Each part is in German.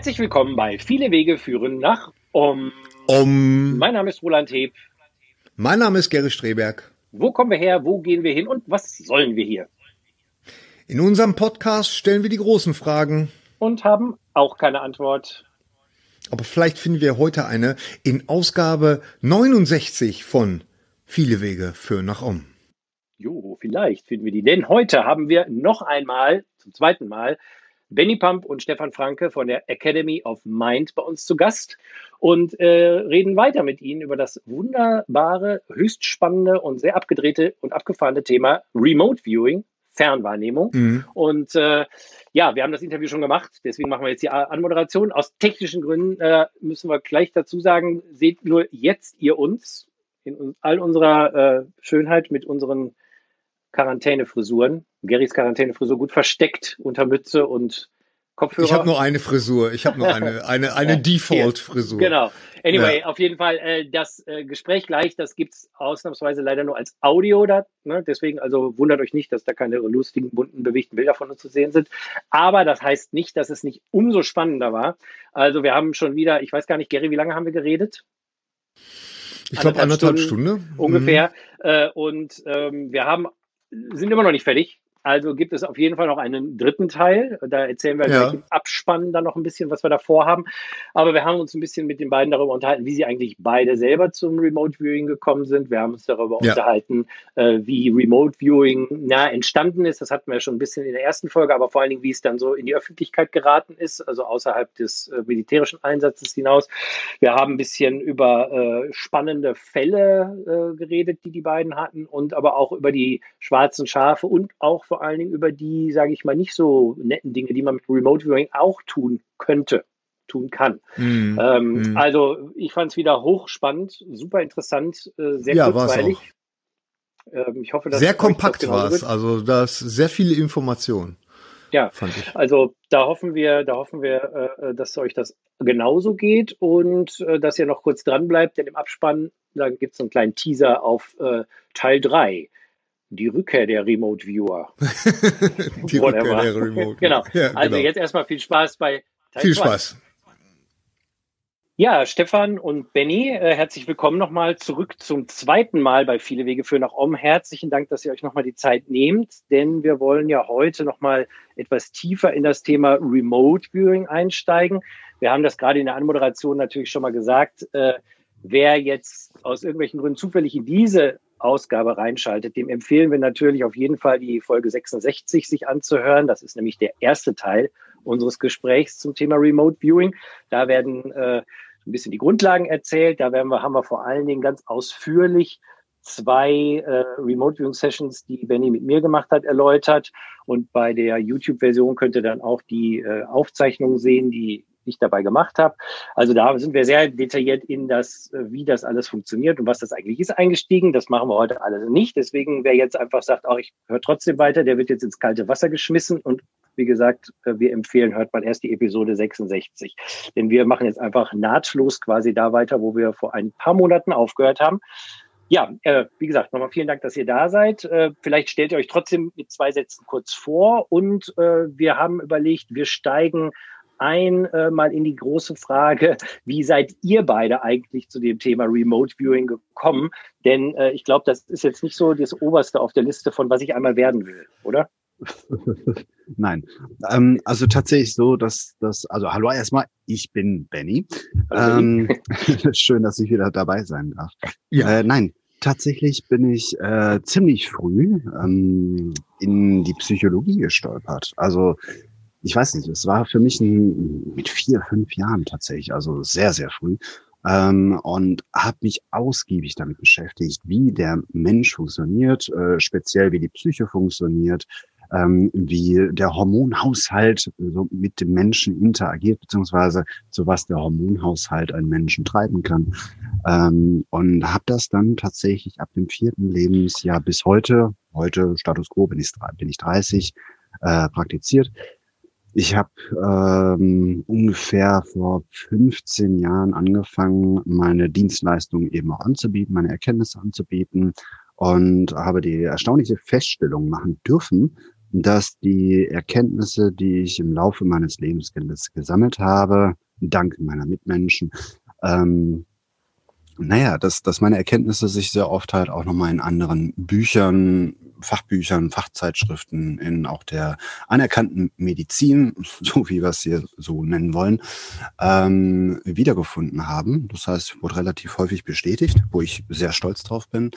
Herzlich willkommen bei Viele Wege führen nach Om. Um. Mein Name ist Roland Heb. Mein Name ist Gary Streberg. Wo kommen wir her? Wo gehen wir hin? Und was sollen wir hier? In unserem Podcast stellen wir die großen Fragen. Und haben auch keine Antwort. Aber vielleicht finden wir heute eine in Ausgabe 69 von Viele Wege führen nach Om. Jo, vielleicht finden wir die. Denn heute haben wir noch einmal, zum zweiten Mal, Benny Pump und Stefan Franke von der Academy of Mind bei uns zu Gast und äh, reden weiter mit Ihnen über das wunderbare, höchst spannende und sehr abgedrehte und abgefahrene Thema Remote Viewing, Fernwahrnehmung. Mhm. Und äh, ja, wir haben das Interview schon gemacht, deswegen machen wir jetzt die Anmoderation. Aus technischen Gründen äh, müssen wir gleich dazu sagen, seht nur jetzt ihr uns in all unserer äh, Schönheit mit unseren Quarantänefrisuren. Garys Quarantänefrisur gut versteckt unter Mütze und Kopfhörer. Ich habe nur eine Frisur. Ich habe nur eine, eine, eine Default-Frisur. Genau. Anyway, auf jeden Fall äh, das äh, Gespräch gleich, das gibt's ausnahmsweise leider nur als Audio da. Ne? Deswegen also wundert euch nicht, dass da keine lustigen, bunten, bewegten Bilder von uns zu sehen sind. Aber das heißt nicht, dass es nicht umso spannender war. Also wir haben schon wieder, ich weiß gar nicht, Gary, wie lange haben wir geredet? Ich glaube anderthalb Stunde. ungefähr. Äh, und ähm, wir haben sind immer noch nicht fertig. Also gibt es auf jeden Fall noch einen dritten Teil. Da erzählen wir Ja. im Abspann dann noch ein bisschen, was wir da vorhaben. Aber wir haben uns ein bisschen mit den beiden darüber unterhalten, wie sie eigentlich beide selber zum Remote Viewing gekommen sind. Wir haben uns darüber Ja. unterhalten, äh, wie Remote Viewing na, entstanden ist. Das hatten wir schon ein bisschen in der ersten Folge, aber vor allen Dingen, wie es dann so in die Öffentlichkeit geraten ist, also außerhalb des äh, militärischen Einsatzes hinaus. Wir haben ein bisschen über äh, spannende Fälle äh, geredet, die die beiden hatten und aber auch über die schwarzen Schafe und auch vor allen Dingen über die, sage ich mal, nicht so netten Dinge, die man mit Remote Viewing auch tun könnte, tun kann. Mhm. Ähm, Mhm. Also ich fand es wieder hochspannend, super interessant, äh, sehr Ja, kurzweilig. Ähm, ich hoffe, dass Sehr kompakt war es. Also das sehr viele Informationen. Ja. Fand ich. Also da hoffen wir, da hoffen wir, äh, dass euch das genauso geht und äh, dass ihr noch kurz dran bleibt, denn im Abspann, da gibt es einen kleinen Teaser auf äh, Teil 3. Die Rückkehr der Remote Viewer. Die Whatever. Rückkehr der Remote. genau. Ja, Also genau. jetzt erstmal viel Spaß bei Teil Viel 2. Spaß. Ja, Stefan und Benny, äh, herzlich willkommen nochmal zurück zum zweiten Mal bei Viele Wege für nach Om. Herzlichen Dank, dass ihr euch nochmal die Zeit nehmt, denn wir wollen ja heute nochmal etwas tiefer in das Thema Remote Viewing einsteigen. Wir haben das gerade in der Anmoderation natürlich schon mal gesagt. Äh, wer jetzt aus irgendwelchen Gründen zufällig in diese Ausgabe reinschaltet, dem empfehlen wir natürlich auf jeden Fall die Folge 66 sich anzuhören. Das ist nämlich der erste Teil unseres Gesprächs zum Thema Remote Viewing. Da werden äh, ein bisschen die Grundlagen erzählt. Da werden wir, haben wir vor allen Dingen ganz ausführlich zwei äh, Remote Viewing Sessions, die Benny mit mir gemacht hat, erläutert. Und bei der YouTube-Version könnt ihr dann auch die äh, Aufzeichnungen sehen, die ich dabei gemacht habe. Also da sind wir sehr detailliert in das, wie das alles funktioniert und was das eigentlich ist, eingestiegen. Das machen wir heute alles nicht. Deswegen, wer jetzt einfach sagt, auch ich höre trotzdem weiter, der wird jetzt ins kalte Wasser geschmissen. Und wie gesagt, äh, wir empfehlen, hört man erst die Episode 66. Denn wir machen jetzt einfach nahtlos quasi da weiter, wo wir vor ein paar Monaten aufgehört haben. Ja, äh, wie gesagt, nochmal vielen Dank, dass ihr da seid. Äh, vielleicht stellt ihr euch trotzdem mit zwei Sätzen kurz vor. Und äh, wir haben überlegt, wir steigen ein äh, mal in die große Frage, wie seid ihr beide eigentlich zu dem Thema Remote Viewing gekommen? Denn äh, ich glaube, das ist jetzt nicht so das Oberste auf der Liste von, was ich einmal werden will, oder? Nein. Ähm, also tatsächlich so, dass das, also hallo erstmal, ich bin Benny. Ähm, schön, dass ich wieder dabei sein darf. Ja. Äh, nein, tatsächlich bin ich äh, ziemlich früh ähm, in die Psychologie gestolpert. Also ich weiß nicht, es war für mich ein, mit vier, fünf Jahren tatsächlich, also sehr, sehr früh. Ähm, und habe mich ausgiebig damit beschäftigt, wie der Mensch funktioniert, äh, speziell wie die Psyche funktioniert, ähm, wie der Hormonhaushalt so mit dem Menschen interagiert, beziehungsweise zu was der Hormonhaushalt einen Menschen treiben kann. Ähm, und habe das dann tatsächlich ab dem vierten Lebensjahr bis heute, heute Status quo bin ich, bin ich 30, äh, praktiziert. Ich habe ähm, ungefähr vor 15 Jahren angefangen, meine Dienstleistungen eben auch anzubieten, meine Erkenntnisse anzubieten und habe die erstaunliche Feststellung machen dürfen, dass die Erkenntnisse, die ich im Laufe meines Lebens gesammelt habe, dank meiner Mitmenschen, ähm, naja, dass, dass meine Erkenntnisse sich sehr oft halt auch nochmal in anderen Büchern, Fachbüchern, Fachzeitschriften, in auch der anerkannten Medizin, so wie wir es hier so nennen wollen, ähm, wiedergefunden haben. Das heißt, wurde relativ häufig bestätigt, wo ich sehr stolz drauf bin.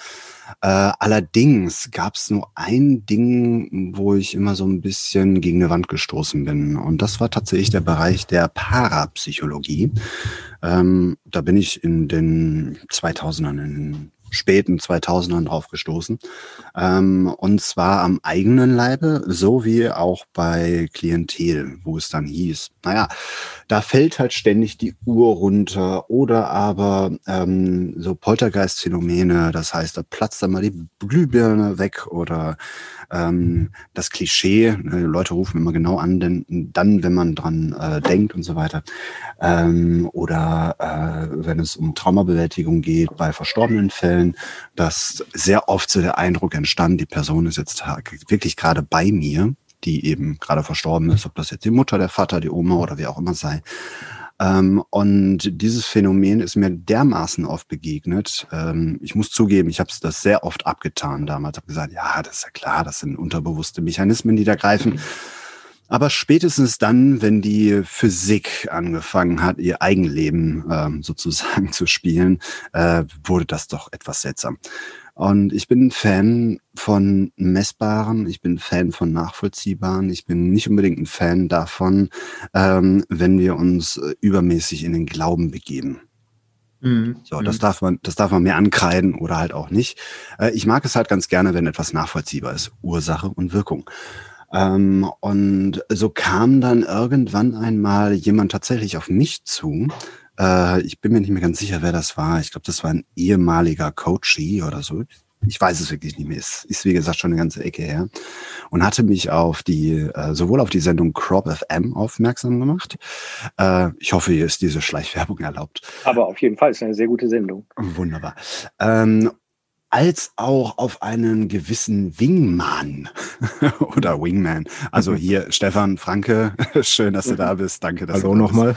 Äh, allerdings gab es nur ein Ding, wo ich immer so ein bisschen gegen eine Wand gestoßen bin. Und das war tatsächlich der Bereich der Parapsychologie. Ähm, da bin ich in den 2000ern, in späten 2000ern drauf gestoßen. Ähm, und zwar am eigenen Leibe, so wie auch bei Klientel, wo es dann hieß, naja, da fällt halt ständig die Uhr runter oder aber ähm, so Poltergeist-Phänomene, das heißt, da platzt dann mal die Glühbirne weg oder ähm, das Klischee, äh, Leute rufen immer genau an, denn dann, wenn man dran äh, denkt und so weiter. Ähm, oder äh, wenn es um Traumabewältigung geht bei verstorbenen Fällen, dass sehr oft so der Eindruck entstand, die Person ist jetzt wirklich gerade bei mir, die eben gerade verstorben ist, ob das jetzt die Mutter, der Vater, die Oma oder wie auch immer sei. Ähm, und dieses Phänomen ist mir dermaßen oft begegnet. Ähm, ich muss zugeben, ich habe das sehr oft abgetan damals. habe gesagt, ja, das ist ja klar, das sind unterbewusste Mechanismen, die da greifen. Aber spätestens dann, wenn die Physik angefangen hat, ihr Eigenleben ähm, sozusagen zu spielen, äh, wurde das doch etwas seltsam. Und ich bin Fan von Messbaren, ich bin Fan von Nachvollziehbaren, ich bin nicht unbedingt ein Fan davon, ähm, wenn wir uns äh, übermäßig in den Glauben begeben. Mhm. So, das mhm. darf man, das darf man mir ankreiden oder halt auch nicht. Äh, ich mag es halt ganz gerne, wenn etwas nachvollziehbar ist. Ursache und Wirkung. Ähm, und so kam dann irgendwann einmal jemand tatsächlich auf mich zu, äh, ich bin mir nicht mehr ganz sicher, wer das war. Ich glaube, das war ein ehemaliger Coachie oder so. Ich weiß es wirklich nicht mehr. Es ist, wie gesagt, schon eine ganze Ecke her. Und hatte mich auf die, äh, sowohl auf die Sendung Crop FM aufmerksam gemacht. Äh, ich hoffe, hier ist diese Schleichwerbung erlaubt. Aber auf jeden Fall ist eine sehr gute Sendung. Wunderbar. Ähm, als auch auf einen gewissen Wingman oder Wingman. Also hier Stefan Franke, schön, dass du da bist. Danke, dass Hallo nochmal.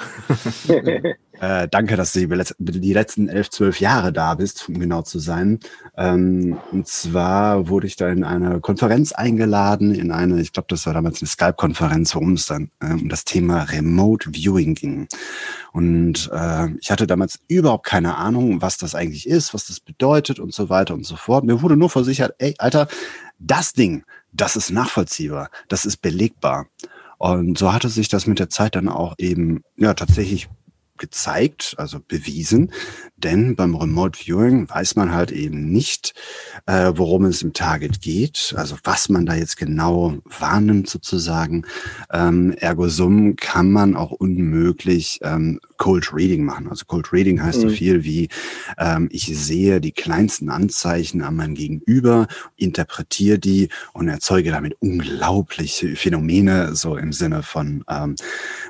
Äh, danke, dass du die, letzten elf, zwölf Jahre da bist, um genau zu sein. Ähm, und zwar wurde ich da in eine Konferenz eingeladen, in eine, ich glaube, das war damals eine Skype-Konferenz, worum es dann äh, um das Thema Remote Viewing ging. Und äh, ich hatte damals überhaupt keine Ahnung, was das eigentlich ist, was das bedeutet und so weiter und so fort. Mir wurde nur versichert, ey, Alter, das Ding, das ist nachvollziehbar, das ist belegbar. Und so hatte sich das mit der Zeit dann auch eben ja tatsächlich gezeigt, also bewiesen, denn beim Remote Viewing weiß man halt eben nicht, äh, worum es im Target geht, also was man da jetzt genau wahrnimmt sozusagen. Ähm, ergo sum kann man auch unmöglich ähm, Cold Reading machen. Also Cold Reading heißt mhm. so viel wie, ähm, ich sehe die kleinsten Anzeichen an meinem Gegenüber, interpretiere die und erzeuge damit unglaubliche Phänomene, so im Sinne von, ähm,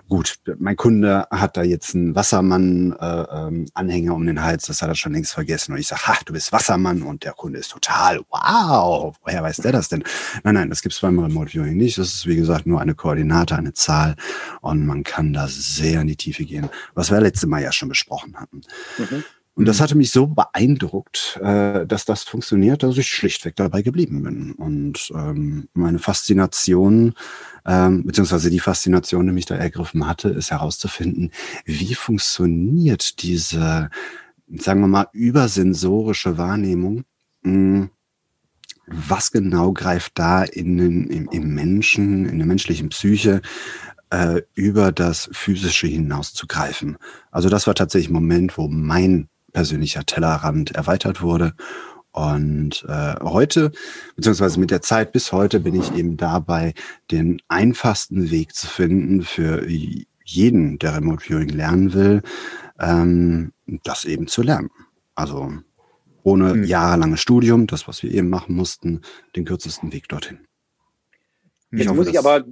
gut, mein Kunde hat da jetzt einen Wassermann-Anhänger äh, ähm, um den Hals, das hat er schon längst vergessen. Und ich sage, ha, du bist Wassermann und der Kunde ist total, wow, woher weiß der das denn? Nein, nein, das gibt's beim Remote Viewing nicht. Das ist, wie gesagt, nur eine Koordinate, eine Zahl und man kann da sehr in die Tiefe gehen was wir letzte Mal ja schon besprochen hatten. Mhm. Und das hatte mich so beeindruckt, äh, dass das funktioniert, dass ich schlichtweg dabei geblieben bin. Und ähm, meine Faszination, ähm, beziehungsweise die Faszination, die mich da ergriffen hatte, ist herauszufinden, wie funktioniert diese, sagen wir mal, übersensorische Wahrnehmung. Mh, hm, was genau greift da in den, im, im Menschen, in der menschlichen Psyche äh, über das Physische hinaus zu greifen. Also das war tatsächlich ein Moment, wo mein persönlicher Tellerrand erweitert wurde. Und äh, heute, beziehungsweise mit der Zeit bis heute, bin ich eben dabei, den einfachsten Weg zu finden für jeden, der Remote Viewing lernen will, ähm, das eben zu lernen. Also ohne mhm. jahrelanges Studium, das, was wir eben machen mussten, den kürzesten Weg dorthin. Jetzt muss ich aber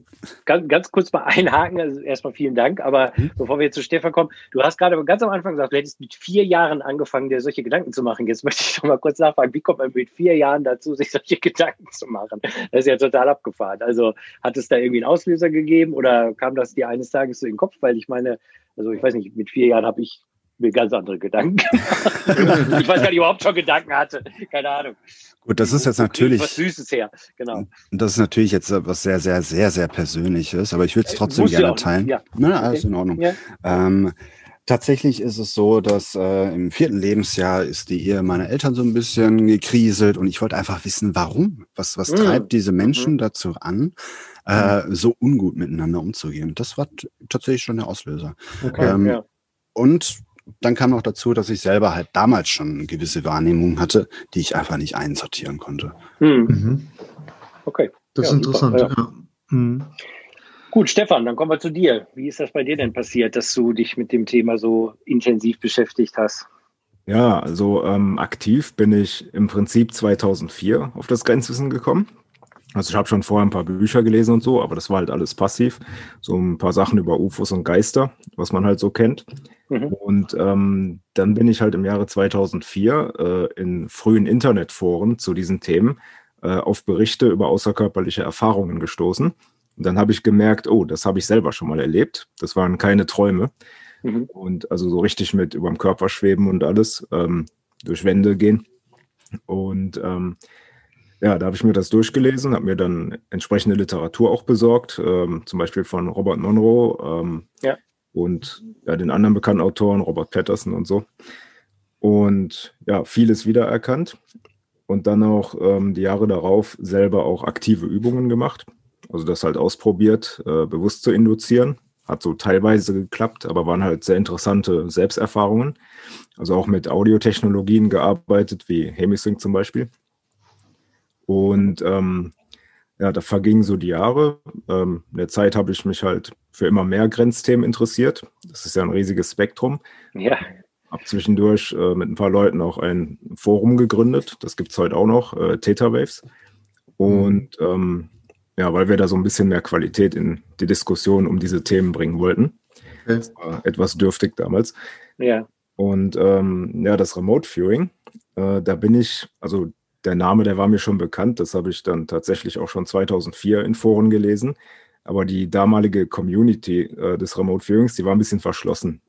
ganz, ganz kurz mal einhaken. Also erstmal vielen Dank. Aber mhm. bevor wir jetzt zu Stefan kommen, du hast gerade ganz am Anfang gesagt, du hättest mit vier Jahren angefangen, dir solche Gedanken zu machen. Jetzt möchte ich doch mal kurz nachfragen, wie kommt man mit vier Jahren dazu, sich solche Gedanken zu machen? Das ist ja total abgefahren. Also hat es da irgendwie einen Auslöser gegeben oder kam das dir eines Tages so in den Kopf? Weil ich meine, also ich weiß nicht, mit vier Jahren habe ich mir ganz andere Gedanken. ich weiß gar nicht, überhaupt schon Gedanken hatte. Keine Ahnung. Gut, das ist jetzt natürlich. Was Süßes her, genau. Das ist natürlich jetzt was sehr, sehr, sehr, sehr Persönliches, aber ich würde es äh, trotzdem gerne teilen. Ja. Na, alles okay. in Ordnung. Ja. Ähm, Tatsächlich ist es so, dass äh, im vierten Lebensjahr ist die Ehe meiner Eltern so ein bisschen gekriselt und ich wollte einfach wissen, warum. Was, was mhm. treibt diese Menschen mhm. dazu an, äh, mhm. so ungut miteinander umzugehen? Das war tatsächlich schon der Auslöser. Okay, ähm, ja. Und dann kam noch dazu, dass ich selber halt damals schon gewisse Wahrnehmungen hatte, die ich einfach nicht einsortieren konnte. Hm. Mhm. Okay. Das ja, ist interessant. Super, ja. Mhm. Gut, Stefan, dann kommen wir zu dir. Wie ist das bei dir denn passiert, dass du dich mit dem Thema so intensiv beschäftigt hast? Ja, also ähm, aktiv bin ich im Prinzip 2004 auf das Grenzwissen gekommen. Also ich habe schon vorher ein paar Bücher gelesen und so, aber das war halt alles passiv. So ein paar Sachen über UFOs und Geister, was man halt so kennt. Mhm. Und ähm, dann bin ich halt im Jahre 2004 äh, in frühen Internetforen zu diesen Themen äh, auf Berichte über außerkörperliche Erfahrungen gestoßen. Und dann habe ich gemerkt, oh, das habe ich selber schon mal erlebt. Das waren keine Träume. Mhm. Und also so richtig mit über dem Körper schweben und alles, ähm, durch Wände gehen. Und ähm, ja, da habe ich mir das durchgelesen, habe mir dann entsprechende Literatur auch besorgt, ähm, zum Beispiel von Robert Monroe, ähm, ja und ja, den anderen bekannten Autoren, Robert Patterson und so. Und ja, vieles wiedererkannt und dann auch ähm, die Jahre darauf selber auch aktive Übungen gemacht. Also das halt ausprobiert, äh, bewusst zu induzieren. Hat so teilweise geklappt, aber waren halt sehr interessante Selbsterfahrungen. Also auch mit Audiotechnologien gearbeitet, wie Hemisync zum Beispiel. Und ähm, ja, da vergingen so die Jahre. Ähm, in der Zeit habe ich mich halt für immer mehr Grenzthemen interessiert. Das ist ja ein riesiges Spektrum. Ja. Habe zwischendurch äh, mit ein paar Leuten auch ein Forum gegründet. Das gibt es heute auch noch, äh, Theta Waves. Und ähm, ja, weil wir da so ein bisschen mehr Qualität in die Diskussion um diese Themen bringen wollten. Okay. Das war etwas dürftig damals. Ja. Und ähm, ja, das Remote Viewing, äh, da bin ich, also der Name, der war mir schon bekannt. Das habe ich dann tatsächlich auch schon 2004 in Foren gelesen. Aber die damalige Community äh, des Remote Viewings, die war ein bisschen verschlossen.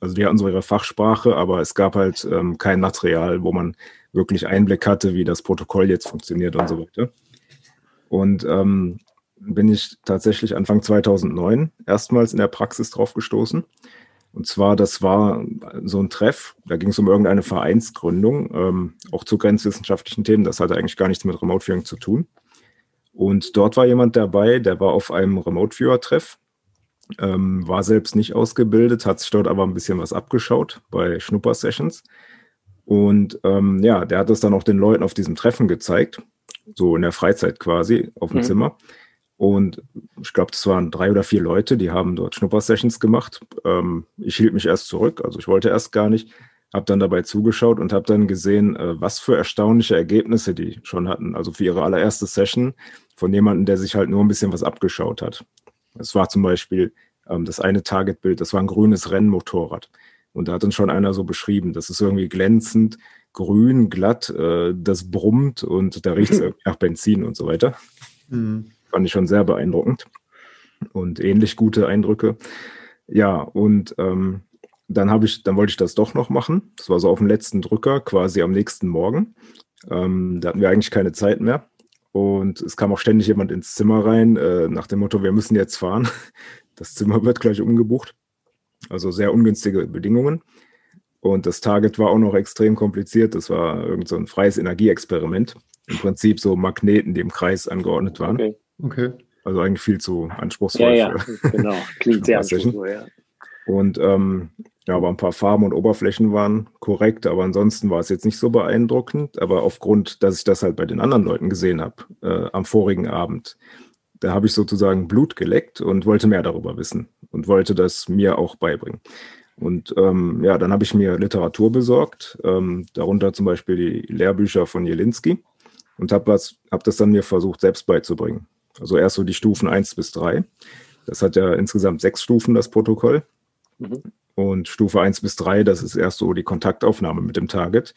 Also die hatten so ihre Fachsprache, aber es gab halt ähm, kein Material, wo man wirklich Einblick hatte, wie das Protokoll jetzt funktioniert und so weiter. Und ähm, bin ich tatsächlich Anfang 2009 erstmals in der Praxis drauf gestoßen. Und zwar, das war so ein Treff, da ging es um irgendeine Vereinsgründung, ähm, auch zu grenzwissenschaftlichen Themen. Das hatte eigentlich gar nichts mit Remote Viewing zu tun. Und dort war jemand dabei, der war auf einem Remote Viewer-Treff, ähm, war selbst nicht ausgebildet, hat sich dort aber ein bisschen was abgeschaut bei Schnupper-Sessions. Und ähm, ja, der hat es dann auch den Leuten auf diesem Treffen gezeigt, so in der Freizeit quasi auf dem mhm. Zimmer. Und ich glaube, das waren drei oder vier Leute, die haben dort Schnupper-Sessions gemacht. Ähm, ich hielt mich erst zurück, also ich wollte erst gar nicht, habe dann dabei zugeschaut und habe dann gesehen, äh, was für erstaunliche Ergebnisse die schon hatten. Also für ihre allererste Session von jemandem, der sich halt nur ein bisschen was abgeschaut hat. Es war zum Beispiel ähm, das eine Targetbild, das war ein grünes Rennmotorrad. Und da hat uns schon einer so beschrieben, das ist irgendwie glänzend, grün, glatt, äh, das brummt und da riecht es nach Benzin und so weiter. Mhm. Fand ich schon sehr beeindruckend und ähnlich gute Eindrücke. Ja, und ähm, dann habe ich, dann wollte ich das doch noch machen. Das war so auf dem letzten Drücker, quasi am nächsten Morgen. Ähm, da hatten wir eigentlich keine Zeit mehr. Und es kam auch ständig jemand ins Zimmer rein, äh, nach dem Motto, wir müssen jetzt fahren. Das Zimmer wird gleich umgebucht. Also sehr ungünstige Bedingungen. Und das Target war auch noch extrem kompliziert. Das war irgend so ein freies Energieexperiment. Im Prinzip so Magneten, die im Kreis angeordnet waren. Okay. Okay. Also eigentlich viel zu anspruchsvoll. Ja, ja, genau. Klingt sehr anspruchsvoll, ja. Und ähm, ja, aber ein paar Farben und Oberflächen waren korrekt, aber ansonsten war es jetzt nicht so beeindruckend. Aber aufgrund, dass ich das halt bei den anderen Leuten gesehen habe, äh, am vorigen Abend, da habe ich sozusagen Blut geleckt und wollte mehr darüber wissen und wollte das mir auch beibringen. Und ähm, ja, dann habe ich mir Literatur besorgt, ähm, darunter zum Beispiel die Lehrbücher von Jelinski und habe hab das dann mir versucht, selbst beizubringen. Also erst so die Stufen 1 bis 3. Das hat ja insgesamt sechs Stufen, das Protokoll. Mhm. Und Stufe 1 bis 3, das ist erst so die Kontaktaufnahme mit dem Target.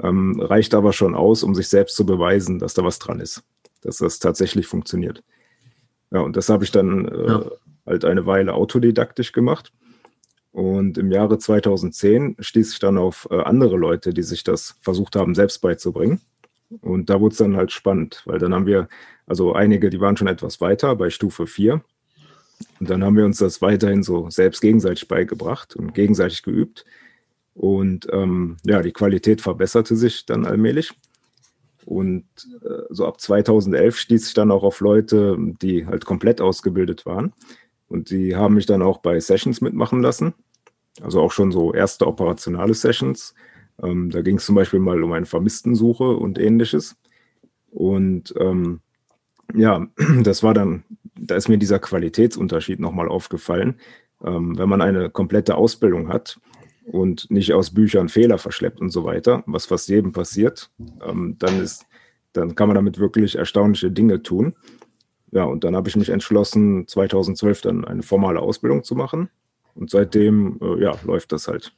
Ähm, reicht aber schon aus, um sich selbst zu beweisen, dass da was dran ist, dass das tatsächlich funktioniert. Ja, und das habe ich dann äh, ja. halt eine Weile autodidaktisch gemacht. Und im Jahre 2010 stieß ich dann auf äh, andere Leute, die sich das versucht haben, selbst beizubringen. Und da wurde es dann halt spannend, weil dann haben wir, also einige, die waren schon etwas weiter bei Stufe 4. Und dann haben wir uns das weiterhin so selbst gegenseitig beigebracht und gegenseitig geübt. Und ähm, ja, die Qualität verbesserte sich dann allmählich. Und äh, so ab 2011 stieß ich dann auch auf Leute, die halt komplett ausgebildet waren. Und die haben mich dann auch bei Sessions mitmachen lassen. Also auch schon so erste operationale Sessions. Ähm, da ging es zum Beispiel mal um eine Vermisstensuche und ähnliches. Und ähm, ja, das war dann, da ist mir dieser Qualitätsunterschied nochmal aufgefallen. Ähm, wenn man eine komplette Ausbildung hat und nicht aus Büchern Fehler verschleppt und so weiter, was fast jedem passiert, ähm, dann ist, dann kann man damit wirklich erstaunliche Dinge tun. Ja, und dann habe ich mich entschlossen, 2012 dann eine formale Ausbildung zu machen. Und seitdem, äh, ja, läuft das halt.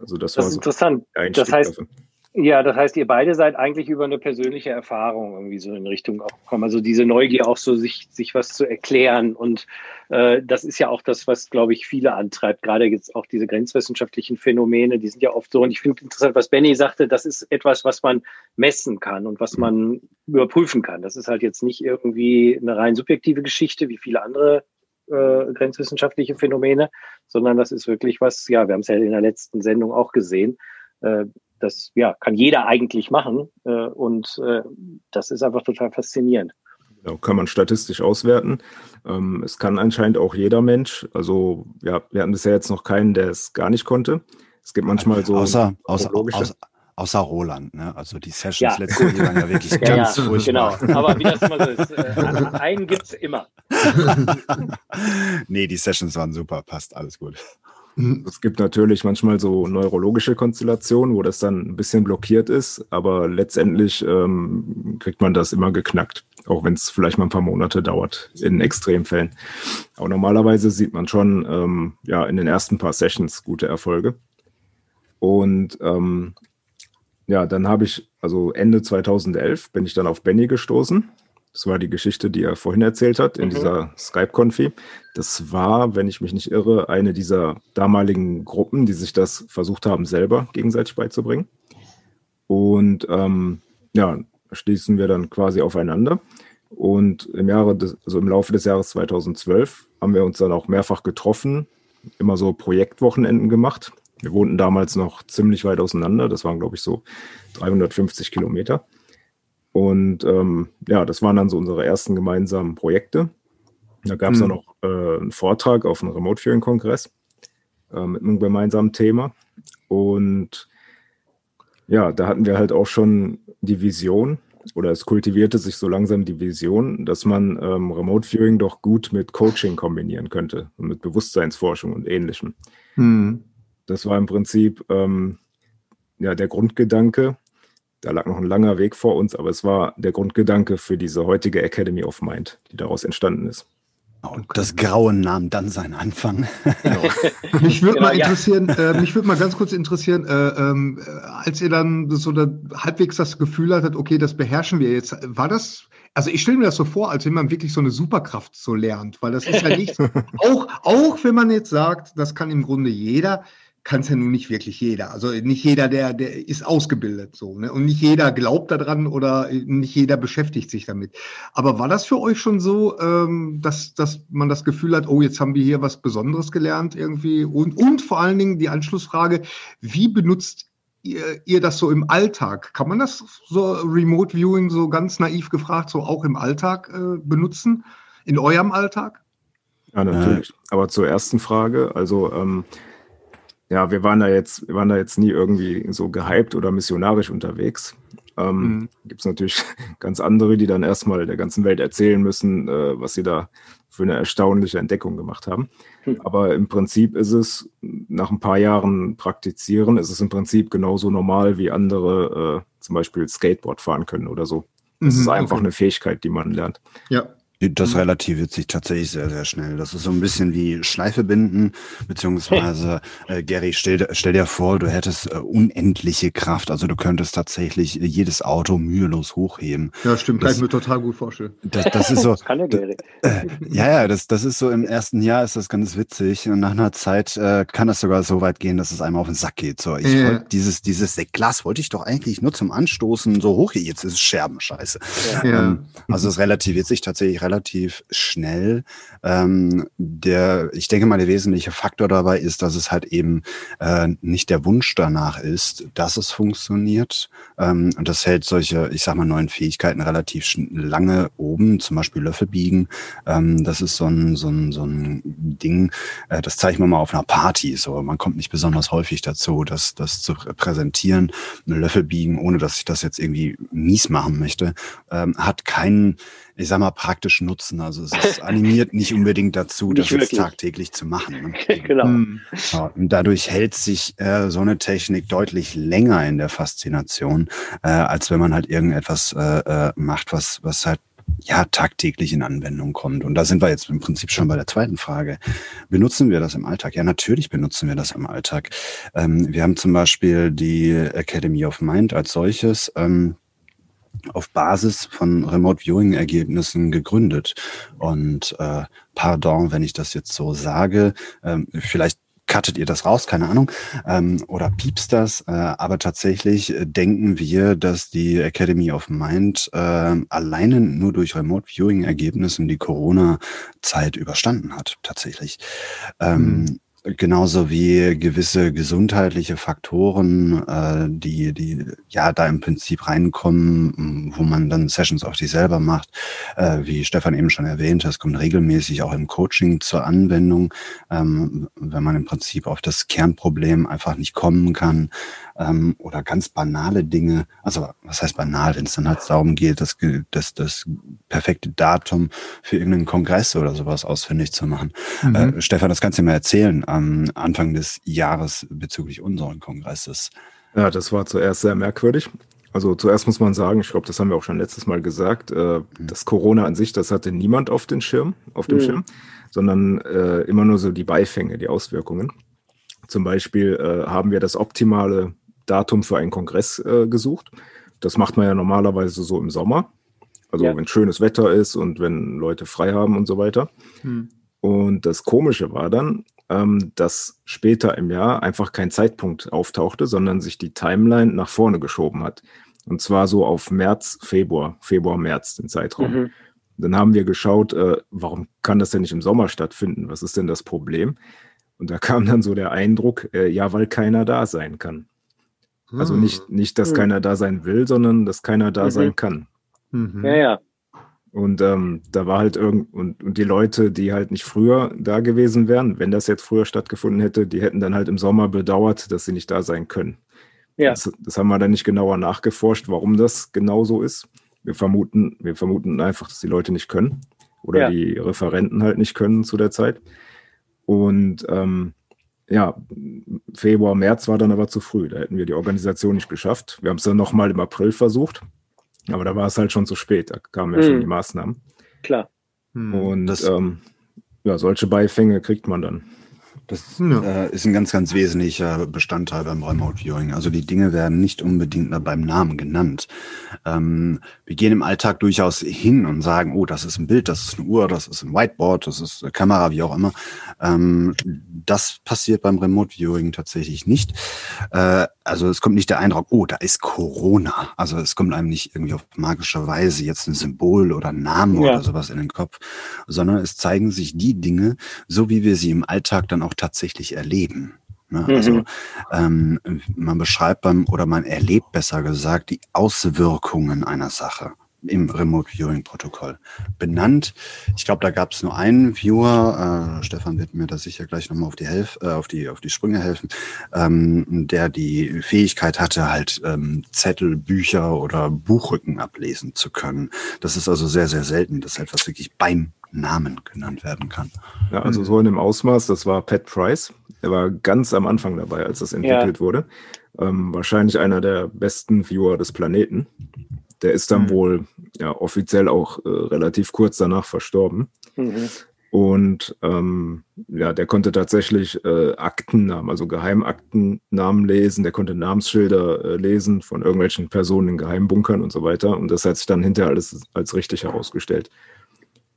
Also das, das ist so interessant. Das heißt, dafür. Ja, das heißt, ihr beide seid eigentlich über eine persönliche Erfahrung irgendwie so in Richtung auch gekommen. Also diese Neugier auch so, sich, sich was zu erklären. Und äh, das ist ja auch das, was, glaube ich, viele antreibt. Gerade jetzt auch diese grenzwissenschaftlichen Phänomene, die sind ja oft so. Und ich finde interessant, was Benny sagte, das ist etwas, was man messen kann und was man überprüfen kann. Das ist halt jetzt nicht irgendwie eine rein subjektive Geschichte, wie viele andere äh, grenzwissenschaftliche Phänomene, sondern das ist wirklich was, ja, wir haben es ja in der letzten Sendung auch gesehen, äh, das ja, kann jeder eigentlich machen äh, und äh, das ist einfach total faszinierend. Genau, kann man statistisch auswerten. Ähm, es kann anscheinend auch jeder Mensch. Also ja, wir hatten bisher jetzt noch keinen, der es gar nicht konnte. Es gibt manchmal so außer, außer, außer, außer Roland, ne? Also die Sessions ja. letztes Jahr waren ja wirklich ja, ganz ja, furchtbar. Genau, aber wie das immer so ist, äh, einen gibt es immer. nee, die Sessions waren super, passt, alles gut. Mhm. Es gibt natürlich manchmal so neurologische Konstellationen, wo das dann ein bisschen blockiert ist, aber letztendlich ähm, kriegt man das immer geknackt, auch wenn es vielleicht mal ein paar Monate dauert in Extremfällen. Aber normalerweise sieht man schon ähm, ja in den ersten paar Sessions gute Erfolge. Und ähm, ja, dann habe ich, also Ende 2011 bin ich dann auf Benny gestoßen das war die Geschichte, die er vorhin erzählt hat in mhm. dieser Skype-Konfi. Das war, wenn ich mich nicht irre, eine dieser damaligen Gruppen, die sich das versucht haben, selber gegenseitig beizubringen. Und ähm, ja, schließen wir dann quasi aufeinander. Und im Jahre, des, also im Laufe des Jahres 2012 haben wir uns dann auch mehrfach getroffen, immer so Projektwochenenden gemacht. Wir wohnten damals noch ziemlich weit auseinander. Das waren, glaube ich, so 350 Kilometer. Und ähm, ja, das waren dann so unsere ersten gemeinsamen Projekte. Da gab es hm. dann noch äh, einen Vortrag auf einem Remote Viewing Kongress äh, mit einem gemeinsamen Thema. Und ja, da hatten wir halt auch schon die Vision, oder es kultivierte sich so langsam die Vision, dass man ähm, Remote Viewing doch gut mit Coaching kombinieren könnte und mit Bewusstseinsforschung und ähnlichem. Hm. Das war im Prinzip ähm, ja der Grundgedanke, da lag noch ein langer Weg vor uns, aber es war der Grundgedanke für diese heutige Academy of Mind, die daraus entstanden ist. Und das Grauen nahm dann seinen Anfang. Genau. mich würde genau, mal interessieren, ja. äh, mich würde mal ganz kurz interessieren, äh, ähm, als ihr dann so da halbwegs das Gefühl hattet, okay, das beherrschen wir jetzt, war das, also ich stelle mir das so vor, als wenn man wirklich so eine Superkraft so lernt, weil das ist ja nicht, auch, auch wenn man jetzt sagt, das kann im Grunde jeder, kann es ja nun nicht wirklich jeder. Also nicht jeder, der, der ist ausgebildet so, ne? Und nicht jeder glaubt daran oder nicht jeder beschäftigt sich damit. Aber war das für euch schon so, ähm, dass, dass man das Gefühl hat, oh, jetzt haben wir hier was Besonderes gelernt irgendwie? Und, und vor allen Dingen die Anschlussfrage, wie benutzt ihr, ihr das so im Alltag? Kann man das so Remote Viewing so ganz naiv gefragt, so auch im Alltag äh, benutzen? In eurem Alltag? Ja, natürlich. Äh. Aber zur ersten Frage, also ähm, ja, wir waren da jetzt, wir waren da jetzt nie irgendwie so gehypt oder missionarisch unterwegs. Ähm, mhm. Gibt es natürlich ganz andere, die dann erstmal der ganzen Welt erzählen müssen, äh, was sie da für eine erstaunliche Entdeckung gemacht haben. Mhm. Aber im Prinzip ist es, nach ein paar Jahren Praktizieren, ist es im Prinzip genauso normal, wie andere äh, zum Beispiel Skateboard fahren können oder so. Das mhm, ist einfach okay. eine Fähigkeit, die man lernt. Ja. Das mhm. relativiert sich tatsächlich sehr, sehr schnell. Das ist so ein bisschen wie Schleife binden, beziehungsweise, äh, Gary, stell, stell dir vor, du hättest äh, unendliche Kraft. Also du könntest tatsächlich jedes Auto mühelos hochheben. Ja, stimmt, das, kann ich mir total gut vorstellen. Das, das ist so. das kann der Gary. Äh, ja, ja, das, das ist so im ersten Jahr ist das ganz witzig. Und nach einer Zeit äh, kann das sogar so weit gehen, dass es einem auf den Sack geht. So, ich ja. wollt, dieses, dieses Glas wollte ich doch eigentlich nur zum Anstoßen so hoch. Jetzt ist es Scherbenscheiße. Ja. Ähm, also es relativiert sich tatsächlich relativ schnell. Ähm, der, ich denke mal, der wesentliche Faktor dabei ist, dass es halt eben äh, nicht der Wunsch danach ist, dass es funktioniert. Ähm, und das hält solche, ich sag mal, neuen Fähigkeiten relativ lange oben, zum Beispiel Löffel biegen. Ähm, das ist so ein, so ein, so ein Ding, äh, das zeige ich mir mal auf einer Party. So, man kommt nicht besonders häufig dazu, das, das zu präsentieren. Löffel biegen, ohne dass ich das jetzt irgendwie mies machen möchte, ähm, hat keinen ich sag mal, praktischen Nutzen. Also es, es animiert nicht unbedingt dazu, das jetzt tagtäglich zu machen. Ne? genau. Hm. Ja, und dadurch hält sich äh, so eine Technik deutlich länger in der Faszination, äh, als wenn man halt irgendetwas äh, äh, macht, was, was halt ja, tagtäglich in Anwendung kommt. Und da sind wir jetzt im Prinzip schon bei der zweiten Frage. Benutzen wir das im Alltag? Ja, natürlich benutzen wir das im Alltag. Ähm, wir haben zum Beispiel die Academy of Mind als solches. Ähm, auf Basis von Remote Viewing Ergebnissen gegründet. Und äh, pardon, wenn ich das jetzt so sage, ähm, vielleicht cuttet ihr das raus, keine Ahnung, ähm, oder piepst das, äh, aber tatsächlich denken wir, dass die Academy of Mind äh, alleine nur durch Remote Viewing Ergebnissen die Corona-Zeit überstanden hat, tatsächlich. Ähm, mhm. Genauso wie gewisse gesundheitliche Faktoren, äh, die, die ja da im Prinzip reinkommen, wo man dann Sessions auf sich selber macht. Äh, wie Stefan eben schon erwähnt, das kommt regelmäßig auch im Coaching zur Anwendung, ähm, wenn man im Prinzip auf das Kernproblem einfach nicht kommen kann ähm, oder ganz banale Dinge. Also was heißt banal, wenn es dann halt darum geht, das, das, das perfekte Datum für irgendeinen Kongress oder sowas ausfindig zu machen. Mhm. Äh, Stefan, das kannst du mir erzählen am Anfang des Jahres bezüglich unseren Kongresses. Ja, das war zuerst sehr merkwürdig. Also zuerst muss man sagen, ich glaube, das haben wir auch schon letztes Mal gesagt, äh, mhm. das Corona an sich, das hatte niemand auf den Schirm, auf dem mhm. Schirm, sondern äh, immer nur so die Beifänge, die Auswirkungen. Zum Beispiel äh, haben wir das optimale Datum für einen Kongress äh, gesucht. Das macht man ja normalerweise so im Sommer. Also ja. wenn schönes Wetter ist und wenn Leute frei haben und so weiter. Hm. Und das Komische war dann, ähm, dass später im Jahr einfach kein Zeitpunkt auftauchte, sondern sich die Timeline nach vorne geschoben hat. Und zwar so auf März, Februar, Februar, März, den Zeitraum. Mhm. Dann haben wir geschaut, äh, warum kann das denn nicht im Sommer stattfinden? Was ist denn das Problem? Und da kam dann so der Eindruck, äh, ja, weil keiner da sein kann. Also nicht, hm. nicht, dass mhm. keiner da sein will, sondern dass keiner da mhm. sein kann. Mhm. Ja, ja. Und ähm, da war halt irgend und, und die Leute, die halt nicht früher da gewesen wären, wenn das jetzt früher stattgefunden hätte, die hätten dann halt im Sommer bedauert, dass sie nicht da sein können. Ja. Das, das haben wir dann nicht genauer nachgeforscht, warum das genau so ist. Wir vermuten, wir vermuten einfach, dass die Leute nicht können oder ja. die Referenten halt nicht können zu der Zeit. Und ähm, ja, Februar, März war dann aber zu früh. Da hätten wir die Organisation nicht geschafft. Wir haben es dann nochmal im April versucht, aber da war es halt schon zu spät. Da kamen ja hm. schon die Maßnahmen. Klar. Hm. Und das, ähm, ja, solche Beifänge kriegt man dann. Das ja. äh, ist ein ganz, ganz wesentlicher Bestandteil beim Remote Viewing. Also die Dinge werden nicht unbedingt beim Namen genannt. Ähm, wir gehen im Alltag durchaus hin und sagen, oh, das ist ein Bild, das ist eine Uhr, das ist ein Whiteboard, das ist eine Kamera, wie auch immer. Ähm, das passiert beim Remote Viewing tatsächlich nicht. Äh, also es kommt nicht der Eindruck, oh, da ist Corona. Also es kommt einem nicht irgendwie auf magische Weise jetzt ein Symbol oder ein Name ja. oder sowas in den Kopf, sondern es zeigen sich die Dinge, so wie wir sie im Alltag dann auch tatsächlich erleben. Ne? Mhm. Also ähm, man beschreibt beim oder man erlebt besser gesagt die Auswirkungen einer Sache im Remote Viewing Protokoll benannt. Ich glaube, da gab es nur einen Viewer, äh, Stefan wird mir da sicher gleich nochmal auf die Helf äh, auf die auf die Sprünge helfen, ähm, der die Fähigkeit hatte, halt ähm, Zettel, Bücher oder Buchrücken ablesen zu können. Das ist also sehr sehr selten, dass etwas wirklich beim Namen genannt werden kann. Ja, also so in dem Ausmaß, das war Pat Price. Er war ganz am Anfang dabei, als das entwickelt ja. wurde. Ähm, wahrscheinlich einer der besten Viewer des Planeten. Der ist dann mhm. wohl ja offiziell auch äh, relativ kurz danach verstorben. Mhm. Und ähm, ja, der konnte tatsächlich äh, Aktennamen, also Geheimaktennamen lesen, der konnte Namensschilder äh, lesen von irgendwelchen Personen in Geheimbunkern und so weiter. Und das hat sich dann hinterher alles als richtig herausgestellt.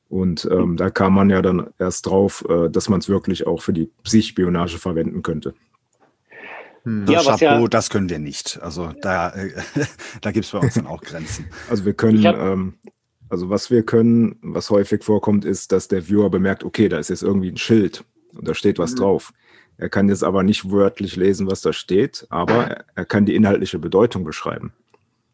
Und ähm, da kam man ja dann erst drauf, äh, dass man es wirklich auch für die Psychspionage verwenden könnte. Hm. Ja, Chapeau, ja, das können wir nicht. Also da, äh, da gibt es bei uns dann auch Grenzen. Also wir können, ähm, also was wir können, was häufig vorkommt, ist, dass der Viewer bemerkt, okay, da ist jetzt irgendwie ein Schild und da steht was mhm. drauf. Er kann jetzt aber nicht wörtlich lesen, was da steht, aber er, er kann die inhaltliche Bedeutung beschreiben.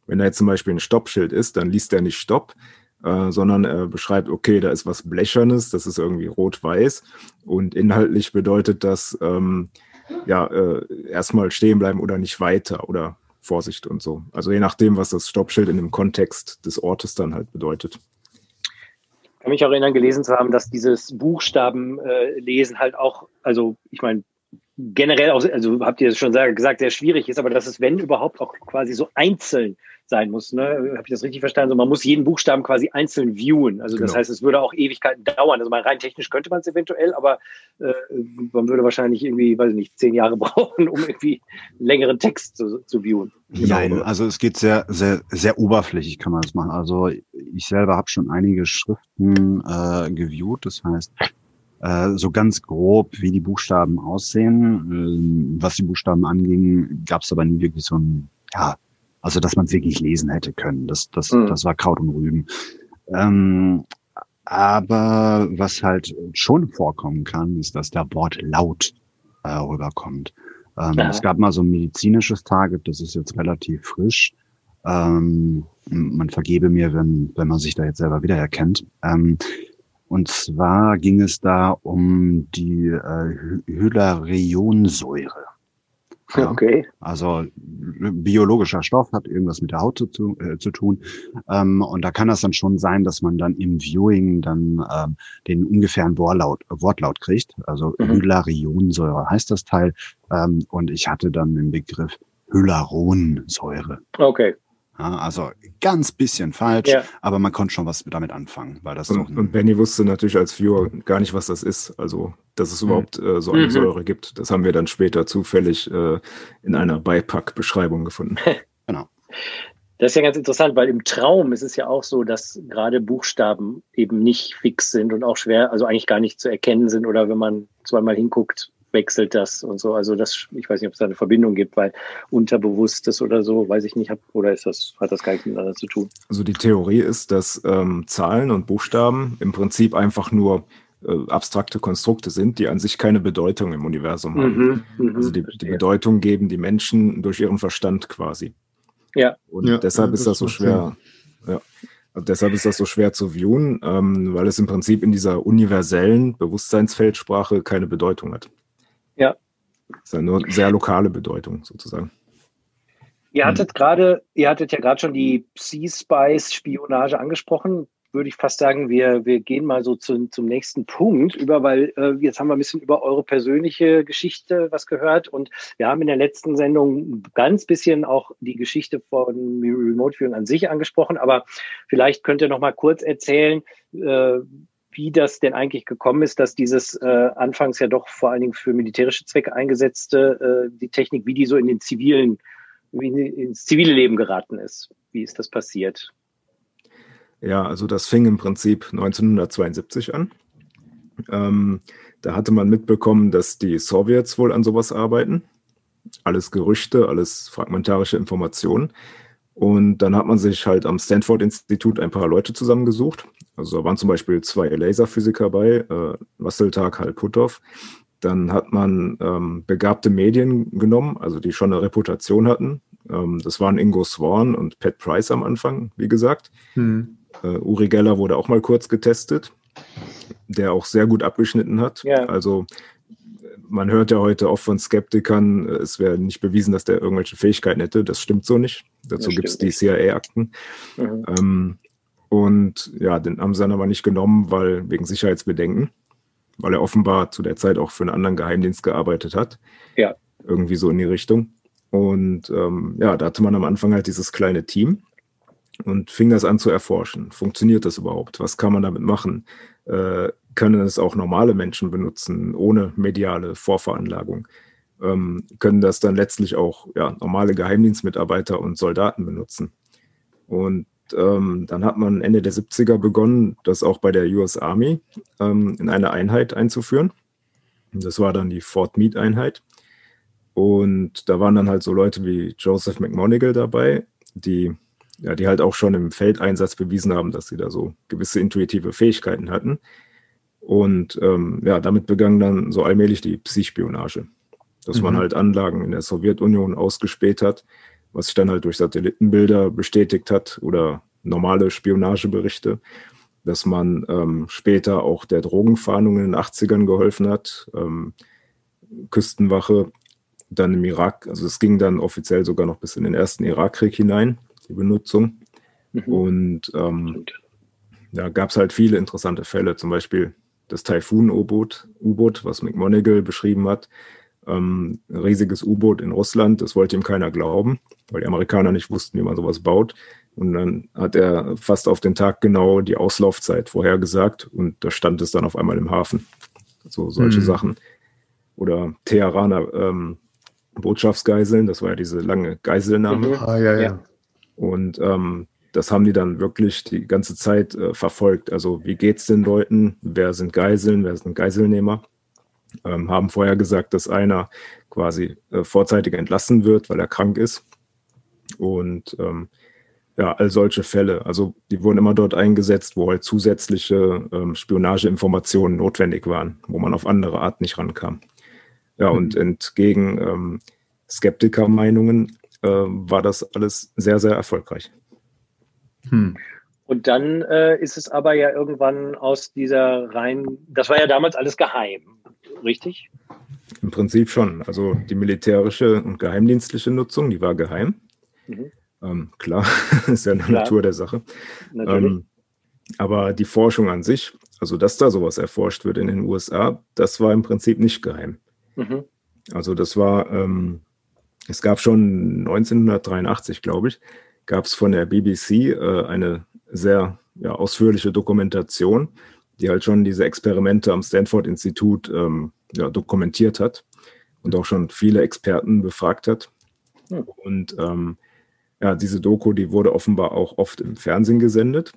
Wenn da jetzt zum Beispiel ein Stoppschild ist, dann liest er nicht Stopp, äh, sondern er beschreibt, okay, da ist was Blechernes, das ist irgendwie rot-weiß und inhaltlich bedeutet das, ähm, ja, äh, erstmal stehen bleiben oder nicht weiter oder Vorsicht und so. Also je nachdem, was das Stoppschild in dem Kontext des Ortes dann halt bedeutet. Ich kann mich auch erinnern, gelesen zu haben, dass dieses Buchstabenlesen äh, halt auch, also ich meine, generell auch, also habt ihr es schon gesagt, sehr schwierig ist, aber dass es, wenn überhaupt, auch quasi so einzeln sein muss. Ne? Habe ich das richtig verstanden? So, man muss jeden Buchstaben quasi einzeln viewen. Also genau. das heißt, es würde auch Ewigkeiten dauern. Also mal rein technisch könnte man es eventuell, aber äh, man würde wahrscheinlich irgendwie, weiß ich nicht, zehn Jahre brauchen, um irgendwie längeren Text zu, zu viewen. Nein, genau. also es geht sehr, sehr, sehr oberflächlich kann man das machen. Also ich selber habe schon einige Schriften äh, geviewt. Das heißt, äh, so ganz grob, wie die Buchstaben aussehen. Äh, was die Buchstaben anging, gab es aber nie wirklich so ein, ja, also, dass man es wirklich lesen hätte können. Das, das, mhm. das war Kraut und Rüben. Ähm, aber was halt schon vorkommen kann, ist, dass der Wort laut äh, rüberkommt. Ähm, ja. Es gab mal so ein medizinisches Target, das ist jetzt relativ frisch. Ähm, man vergebe mir, wenn, wenn man sich da jetzt selber wiedererkennt. Ähm, und zwar ging es da um die äh, Hylarionsäure. Ja, okay. Also biologischer Stoff hat irgendwas mit der Haut zu, äh, zu tun. Ähm, und da kann das dann schon sein, dass man dann im Viewing dann ähm, den ungefähren Wortlaut, Wortlaut kriegt. Also mhm. Hylarionsäure heißt das Teil. Ähm, und ich hatte dann den Begriff Hyaluronsäure. Okay. Ja, also ganz bisschen falsch, ja. aber man konnte schon was damit anfangen, weil das und, und Benny wusste natürlich als Viewer gar nicht, was das ist. Also, dass es mhm. überhaupt äh, so eine mhm. Säure gibt. Das haben wir dann später zufällig äh, in einer Beipackbeschreibung gefunden. genau. Das ist ja ganz interessant, weil im Traum ist es ja auch so, dass gerade Buchstaben eben nicht fix sind und auch schwer, also eigentlich gar nicht zu erkennen sind oder wenn man zweimal hinguckt, wechselt das und so. Also das, ich weiß nicht, ob es da eine Verbindung gibt, weil Unterbewusstes oder so, weiß ich nicht, oder ist das, hat das gar nichts miteinander zu tun? Also die Theorie ist, dass ähm, Zahlen und Buchstaben im Prinzip einfach nur äh, abstrakte Konstrukte sind, die an sich keine Bedeutung im Universum haben. Mhm, mhm also die, die, Bedeutung geben die Menschen durch ihren Verstand quasi. Ja. Und ja, deshalb ist das so schwer. Ja. Und deshalb ist das so schwer zu viewen, ähm, weil es im Prinzip in dieser universellen Bewusstseinsfeldsprache keine Bedeutung hat. Ja. Das ist ja nur sehr lokale Bedeutung sozusagen. Ihr hattet gerade, ihr hattet ja gerade schon die Sea-Spice-Spionage angesprochen. Würde ich fast sagen, wir, wir gehen mal so zu, zum nächsten Punkt über, weil äh, jetzt haben wir ein bisschen über eure persönliche Geschichte was gehört und wir haben in der letzten Sendung ganz bisschen auch die Geschichte von Remote Viewing an sich angesprochen, aber vielleicht könnt ihr noch mal kurz erzählen, äh, wie das denn eigentlich gekommen ist, dass dieses äh, anfangs ja doch vor allen Dingen für militärische Zwecke eingesetzte, äh, die Technik, wie die so in den zivilen, ins zivile Leben geraten ist. Wie ist das passiert? Ja, also das fing im Prinzip 1972 an. Ähm, da hatte man mitbekommen, dass die Sowjets wohl an sowas arbeiten. Alles Gerüchte, alles fragmentarische Informationen. Und dann hat man sich halt am Stanford-Institut ein paar Leute zusammengesucht also da waren zum Beispiel zwei Laserphysiker bei, äh, Wasseltag, Halputov. Dann hat man ähm, begabte Medien genommen, also die schon eine Reputation hatten. Ähm, das waren Ingo Swan und Pat Price am Anfang, wie gesagt. Hm. Äh, Uri Geller wurde auch mal kurz getestet, der auch sehr gut abgeschnitten hat. Ja. Also man hört ja heute oft von Skeptikern, es wäre nicht bewiesen, dass der irgendwelche Fähigkeiten hätte. Das stimmt so nicht. Dazu gibt es die CIA-Akten. Mhm. Ähm, und ja, den haben sie dann aber nicht genommen, weil wegen Sicherheitsbedenken, weil er offenbar zu der Zeit auch für einen anderen Geheimdienst gearbeitet hat. Ja. Irgendwie so in die Richtung. Und ähm, ja, da hatte man am Anfang halt dieses kleine Team. und fing das an zu erforschen. Funktioniert das überhaupt? Was kann man damit machen? Äh, können es auch normale Menschen benutzen, ohne mediale Vorveranlagung? Ähm, können das dann letztlich auch ja, normale Geheimdienstmitarbeiter und Soldaten benutzen? Und ähm, dann hat man Ende der 70er begonnen, das auch bei der US Army ähm, in eine Einheit einzuführen. Das war dann die Fort Meade Einheit. Und da waren dann halt so Leute wie Joseph McMonigal dabei, die, ja, die halt auch schon im Feldeinsatz bewiesen haben, dass sie da so gewisse intuitive Fähigkeiten hatten. Und ähm, ja, damit begann dann so allmählich die Psychspionage, dass mhm. man halt Anlagen in der Sowjetunion ausgespäht hat, was sich dann halt durch Satellitenbilder bestätigt hat oder normale Spionageberichte, dass man ähm, später auch der Drogenfahndung in den 80ern geholfen hat, ähm, Küstenwache, dann im Irak, also es ging dann offiziell sogar noch bis in den ersten Irakkrieg hinein, die Benutzung. Mhm. Und ähm, da gab es halt viele interessante Fälle, zum Beispiel das Typhoon-U-Boot, U-Boot, was McMonigal beschrieben hat. Ähm, ein riesiges U-Boot in Russland, das wollte ihm keiner glauben, weil die Amerikaner nicht wussten, wie man sowas baut. Und dann hat er fast auf den Tag genau die Auslaufzeit vorhergesagt und da stand es dann auf einmal im Hafen. So solche mhm. Sachen. Oder Teheraner ähm, Botschaftsgeiseln, das war ja diese lange Geiselnahme. Mhm. Ah, ja, ja. Und ähm, das haben die dann wirklich die ganze Zeit äh, verfolgt. Also wie geht es den Leuten? Wer sind Geiseln? Wer sind Geiselnehmer? Ähm, haben vorher gesagt, dass einer quasi äh, vorzeitig entlassen wird, weil er krank ist. Und ähm, ja, all solche Fälle. Also die wurden immer dort eingesetzt, wo halt zusätzliche ähm, Spionageinformationen notwendig waren, wo man auf andere Art nicht rankam. Ja, mhm. und entgegen ähm, Skeptiker-Meinungen äh, war das alles sehr, sehr erfolgreich. Hm. Und dann äh, ist es aber ja irgendwann aus dieser rein, das war ja damals alles geheim, richtig? Im Prinzip schon. Also die militärische und geheimdienstliche Nutzung, die war geheim. Mhm. Ähm, klar, ist ja eine klar. Natur der Sache. Ähm, aber die Forschung an sich, also dass da sowas erforscht wird in den USA, das war im Prinzip nicht geheim. Mhm. Also das war, ähm, es gab schon 1983, glaube ich, gab es von der BBC äh, eine sehr ja, ausführliche Dokumentation, die halt schon diese Experimente am Stanford-Institut ähm, ja, dokumentiert hat und auch schon viele Experten befragt hat. Und ähm, ja, diese Doku, die wurde offenbar auch oft im Fernsehen gesendet,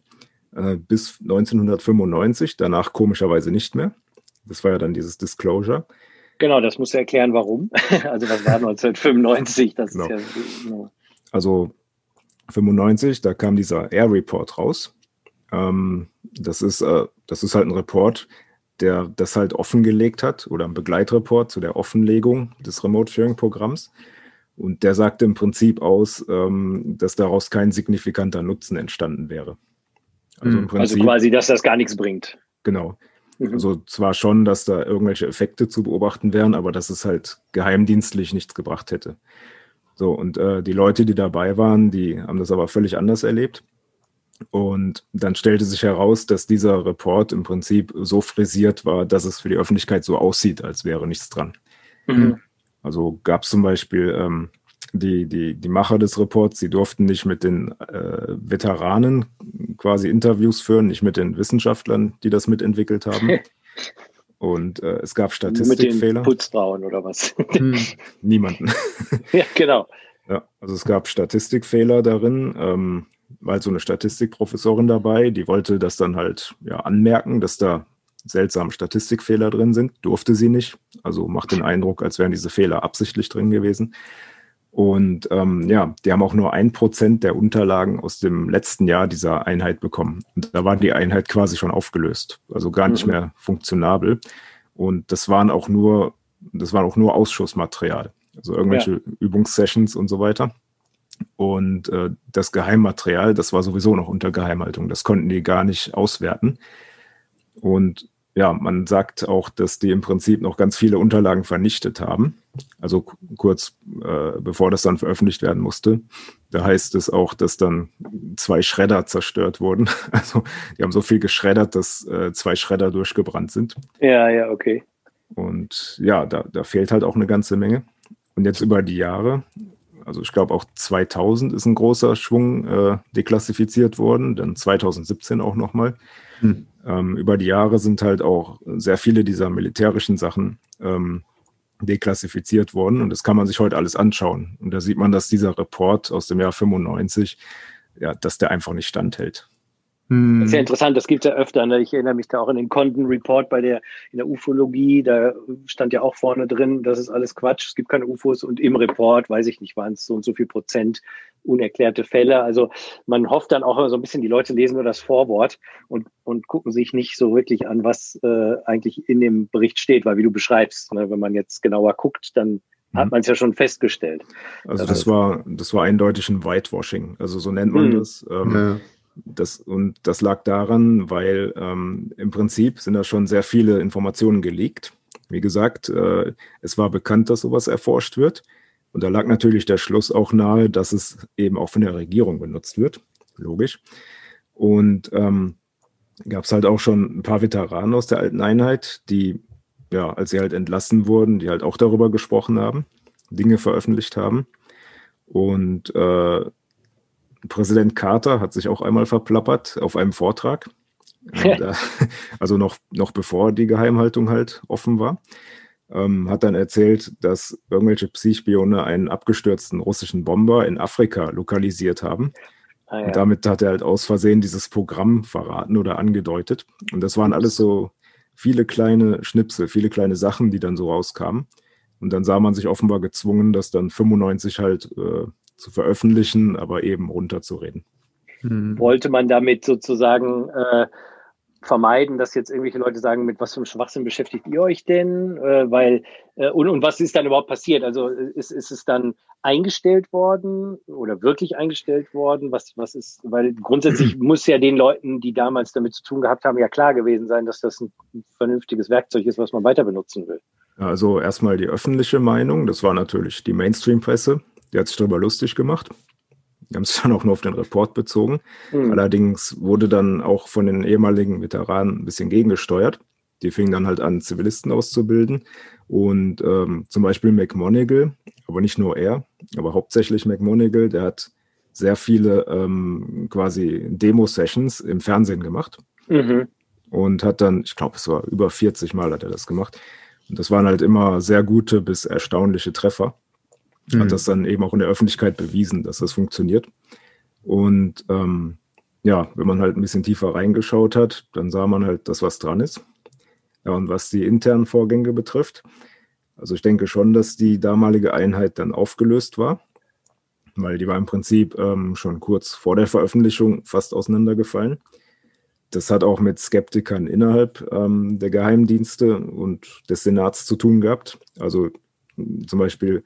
äh, bis 1995, danach komischerweise nicht mehr. Das war ja dann dieses Disclosure. Genau, das muss erklären, warum. also was war 1995? Das genau. ist ja, genau. Also 95, da kam dieser Air Report raus. Ähm, das, ist, äh, das ist halt ein Report, der das halt offengelegt hat oder ein Begleitreport zu der Offenlegung des Remote Sharing Programms. Und der sagte im Prinzip aus, ähm, dass daraus kein signifikanter Nutzen entstanden wäre. Also, hm. also Prinzip, also quasi, dass das gar nichts bringt. Genau. Mhm. Also zwar schon, dass da irgendwelche Effekte zu beobachten wären, aber dass es halt geheimdienstlich nichts gebracht hätte. So, und äh, die Leute, die dabei waren, die haben das aber völlig anders erlebt. Und dann stellte sich heraus, dass dieser Report im Prinzip so frisiert war, dass es für die Öffentlichkeit so aussieht, als wäre nichts dran. Mhm. Also gab es zum Beispiel ähm, die, die, die Macher des Reports, sie durften nicht mit den äh, Veteranen quasi Interviews führen, nicht mit den Wissenschaftlern, die das mitentwickelt haben. Und äh, es gab Statistikfehler. Mit den Putzfrauen oder was? Hm, niemanden. ja, genau. Ja, also es gab Statistikfehler darin, ähm, weil so eine Statistikprofessorin dabei, die wollte das dann halt ja anmerken, dass da seltsame Statistikfehler drin sind, durfte sie nicht. Also macht den Eindruck, als wären diese Fehler absichtlich drin gewesen. Und ähm, ja, die haben auch nur ein Prozent der Unterlagen aus dem letzten Jahr dieser Einheit bekommen. Und da war die Einheit quasi schon aufgelöst, also gar nicht mhm. mehr funktionabel. Und das waren auch nur, das war auch nur Ausschussmaterial, also irgendwelche ja. Übungssessions und so weiter. Und äh, das Geheimmaterial, das war sowieso noch unter Geheimhaltung. Das konnten die gar nicht auswerten. Und ja, man sagt auch, dass die im Prinzip noch ganz viele Unterlagen vernichtet haben. Also kurz äh, bevor das dann veröffentlicht werden musste. Da heißt es auch, dass dann zwei Schredder zerstört wurden. Also die haben so viel geschreddert, dass äh, zwei Schredder durchgebrannt sind. Ja, ja, okay. Und ja, da, da fehlt halt auch eine ganze Menge. Und jetzt über die Jahre Also ich glaube auch 2000 ist ein großer Schwung äh, deklassifiziert worden, dann 2017 auch nochmal. Hm. Ähm, über die Jahre sind halt auch sehr viele dieser militärischen Sachen ähm, deklassifiziert worden und das kann man sich heute alles anschauen. Und da sieht man, dass dieser Report aus dem Jahr 95, ja, dass der einfach nicht standhält. Hm. Das ist ja interessant, das gibt es ja öfter. Ne? Ich erinnere mich da auch an den Condon Report bei der in der Ufologie, da stand ja auch vorne drin, das ist alles Quatsch, es gibt keine UFOs und im Report, weiß ich nicht, waren es so und so viel Prozent unerklärte Fälle. Also man hofft dann auch immer so ein bisschen, die Leute lesen nur das Vorwort und, und gucken sich nicht so wirklich an, was äh, eigentlich in dem Bericht steht, weil wie du beschreibst, ne, wenn man jetzt genauer guckt, dann hat mhm. man es ja schon festgestellt. Also das war, das war eindeutig ein Whitewashing. Also so nennt man mhm. das. Ähm, ja. Das, und das lag daran, weil ähm, im Prinzip sind da schon sehr viele Informationen geleakt. Wie gesagt, äh, es war bekannt, dass sowas erforscht wird. Und da lag natürlich der Schluss auch nahe, dass es eben auch von der Regierung benutzt wird. Logisch. Und ähm, gab es halt auch schon ein paar Veteranen aus der alten Einheit, die, ja, als sie halt entlassen wurden, die halt auch darüber gesprochen haben, Dinge veröffentlicht haben. Und äh, Präsident Carter hat sich auch einmal verplappert auf einem Vortrag. Äh, also noch, noch bevor die Geheimhaltung halt offen war. Ähm, hat dann erzählt, dass irgendwelche Psychspione einen abgestürzten russischen Bomber in Afrika lokalisiert haben. Ah, ja. Und damit hat er halt aus Versehen dieses Programm verraten oder angedeutet. Und das waren alles so viele kleine Schnipsel, viele kleine Sachen, die dann so rauskamen. Und dann sah man sich offenbar gezwungen, das dann 95 halt äh, zu veröffentlichen, aber eben runterzureden. Hm. Wollte man damit sozusagen äh, vermeiden, dass jetzt irgendwelche Leute sagen, mit was für einem Schwachsinn beschäftigt ihr euch denn? Äh, weil, äh, und, und was ist dann überhaupt passiert? Also ist, ist es dann eingestellt worden oder wirklich eingestellt worden? Was, was ist, weil grundsätzlich muss ja den Leuten, die damals damit zu tun gehabt haben, ja klar gewesen sein, dass das ein vernünftiges Werkzeug ist, was man weiter benutzen will. Also erstmal die öffentliche Meinung, das war natürlich die Mainstream-Presse, die hat sich darüber lustig gemacht. Die haben sich dann auch nur auf den Report bezogen. Mhm. Allerdings wurde dann auch von den ehemaligen Veteranen ein bisschen gegengesteuert. Die fingen dann halt an, Zivilisten auszubilden. Und ähm, zum Beispiel McMonigal, aber nicht nur er, aber hauptsächlich McMonigal, der hat sehr viele ähm, quasi Demo-Sessions im Fernsehen gemacht. Mhm. Und hat dann, ich glaube, es war über 40 Mal hat er das gemacht. Und das waren halt immer sehr gute bis erstaunliche Treffer mhm. hat das dann eben auch in der Öffentlichkeit bewiesen, dass das funktioniert. Und ähm, ja, wenn man halt ein bisschen tiefer reingeschaut hat, dann sah man halt, dass was dran ist. Ja, und was die internen Vorgänge betrifft, also ich denke schon, dass die damalige Einheit dann aufgelöst war, weil die war im Prinzip ähm, schon kurz vor der Veröffentlichung fast auseinandergefallen. Das hat auch mit Skeptikern innerhalb ähm, der Geheimdienste und des Senats zu tun gehabt. Also zum Beispiel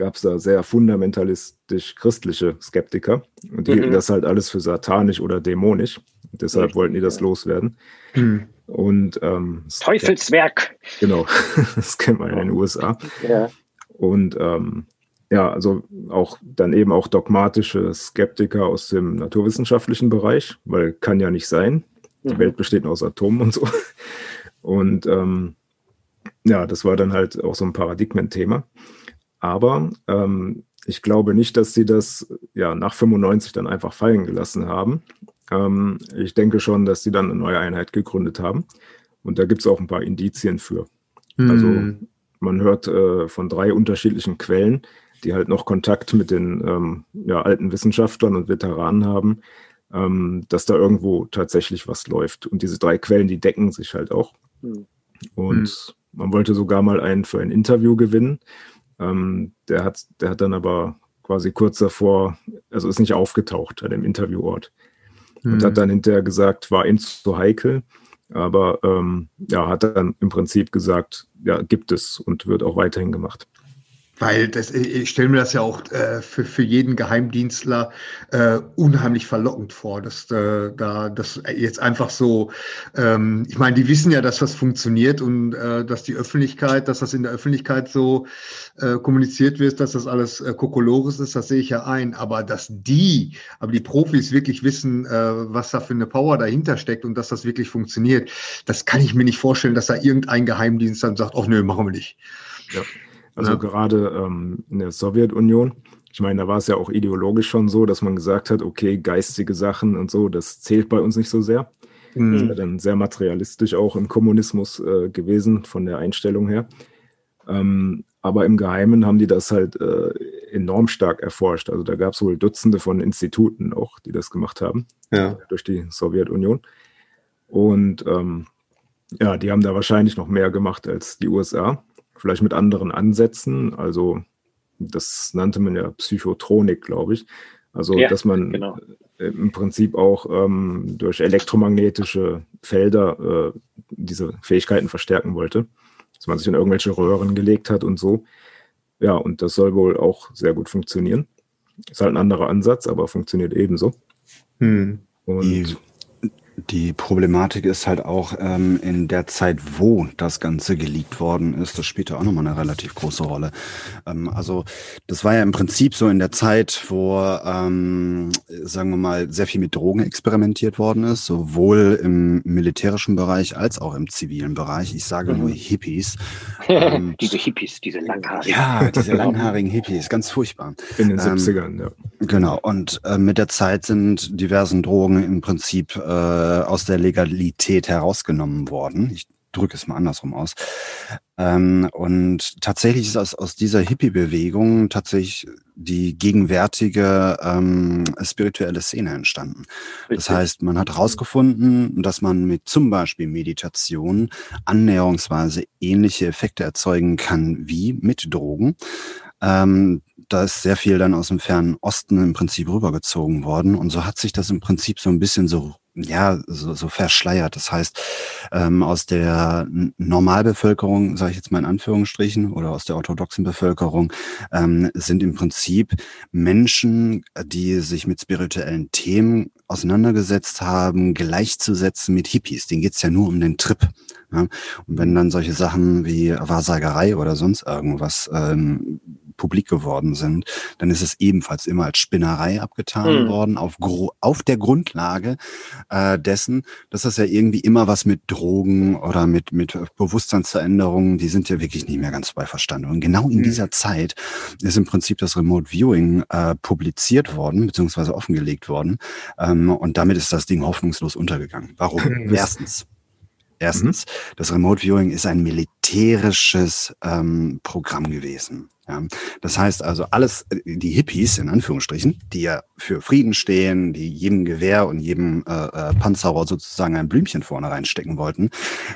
gab es da sehr fundamentalistisch christliche Skeptiker und die mhm. hielten das halt alles für satanisch oder dämonisch. Und deshalb Richtig, wollten die das ja. loswerden. Mhm. Und ähm, Teufelswerk. Genau, das kennt man in den USA. Ja. Und ähm, ja, also auch dann eben auch dogmatische Skeptiker aus dem naturwissenschaftlichen Bereich, weil kann ja nicht sein. Die mhm. Welt besteht nur aus Atomen und so. Und ähm, ja, das war dann halt auch so ein Paradigmenthema. Aber ähm, ich glaube nicht, dass sie das ja nach 95 dann einfach fallen gelassen haben. Ähm, ich denke schon, dass sie dann eine neue Einheit gegründet haben. Und da gibt es auch ein paar Indizien für. Mhm. Also man hört äh, von drei unterschiedlichen Quellen, die halt noch Kontakt mit den ähm, ja, alten Wissenschaftlern und Veteranen haben, ähm, dass da irgendwo tatsächlich was läuft. Und diese drei Quellen, die decken sich halt auch. Mhm. Und mhm. man wollte sogar mal einen für ein Interview gewinnen. Ähm, der, hat, der hat dann aber quasi kurz davor, also ist nicht aufgetaucht an dem Interviewort. Mhm. Und hat dann hinterher gesagt, war ihm zu heikel. Aber ähm, ja, hat dann im Prinzip gesagt, ja, gibt es und wird auch weiterhin gemacht. Weil das, ich stelle mir das ja auch äh, für, für jeden Geheimdienstler äh, unheimlich verlockend vor, dass äh, da das jetzt einfach so, ähm, ich meine, die wissen ja, dass das funktioniert und äh, dass die Öffentlichkeit, dass das in der Öffentlichkeit so äh, kommuniziert wird, dass das alles äh, Kokolores ist, das sehe ich ja ein. Aber dass die, aber die Profis wirklich wissen, äh, was da für eine Power dahinter steckt und dass das wirklich funktioniert, das kann ich mir nicht vorstellen, dass da irgendein Geheimdienst dann sagt, ach nö, machen wir nicht. Ja. Also ja. gerade ähm, in der Sowjetunion Ich meine, da war es ja auch ideologisch schon so, dass man gesagt hat, okay, geistige Sachen und so, das zählt bei uns nicht so sehr. Mhm. Das ist ja dann sehr materialistisch auch im Kommunismus äh, gewesen, von der Einstellung her. Ähm, aber im Geheimen haben die das halt äh, enorm stark erforscht. Also da gab es wohl Dutzende von Instituten auch, die das gemacht haben, ja. durch die Sowjetunion. Und ähm, ja, die haben da wahrscheinlich noch mehr gemacht als die USA, vielleicht mit anderen Ansätzen. Also das nannte man ja Psychotronik, glaube ich. Also ja, dass man genau. im Prinzip auch ähm, durch elektromagnetische Felder äh, diese Fähigkeiten verstärken wollte dass man sich in irgendwelche Röhren gelegt hat und so. Ja, und das soll wohl auch sehr gut funktionieren. Ist halt ein anderer Ansatz, aber funktioniert ebenso. Hm. Und die Problematik ist halt auch ähm, in der Zeit, wo das Ganze geleakt worden ist, das spielt ja auch nochmal eine relativ große Rolle. Ähm, also das war ja im Prinzip so in der Zeit, wo, ähm, sagen wir mal, sehr viel mit Drogen experimentiert worden ist, sowohl im militärischen Bereich als auch im zivilen Bereich. Ich sage mhm. nur Hippies. Ähm, diese Hippies, diese langhaarigen. Ja, diese langhaarigen Hippies, ganz furchtbar. In den 70ern, ja. Genau, und äh, mit der Zeit sind diversen Drogen im Prinzip äh, aus der Legalität herausgenommen worden. Ich drücke es mal andersrum aus. Ähm, und tatsächlich ist aus, aus dieser Hippie-Bewegung tatsächlich die gegenwärtige ähm, spirituelle Szene entstanden. Das heißt, man hat herausgefunden, dass man mit zum Beispiel Meditation annäherungsweise ähnliche Effekte erzeugen kann wie mit Drogen. Ähm, da ist sehr viel dann aus dem fernen Osten im Prinzip rübergezogen worden. Und so hat sich das im Prinzip so ein bisschen so ja, so, so verschleiert. Das heißt, ähm, aus der Normalbevölkerung, sage ich jetzt mal in Anführungsstrichen, oder aus der orthodoxen Bevölkerung, ähm, sind im Prinzip Menschen, die sich mit spirituellen Themen auseinandergesetzt haben, gleichzusetzen mit Hippies. Denen geht's ja nur um den Trip. Ja? Und wenn dann solche Sachen wie Wahrsagerei oder sonst irgendwas ähm, publik geworden sind, dann ist es ebenfalls immer als Spinnerei abgetan mhm. worden, auf, auf der Grundlage äh, dessen, dass das ja irgendwie immer was mit Drogen oder mit, mit Bewusstseinsveränderungen, die sind ja wirklich nicht mehr ganz bei Verstand. Und genau in mhm. dieser Zeit ist im Prinzip das Remote Viewing äh, publiziert worden, beziehungsweise offengelegt worden. Ähm, und damit ist das Ding hoffnungslos untergegangen. Warum? Erstens. Erstens, mhm. das Remote Viewing ist ein militärisches ähm, Programm gewesen. Ja, das heißt also, alles, äh, die Hippies in Anführungsstrichen, die ja für Frieden stehen, die jedem Gewehr und jedem äh, äh, Panzerrohr sozusagen ein Blümchen vorne reinstecken wollten,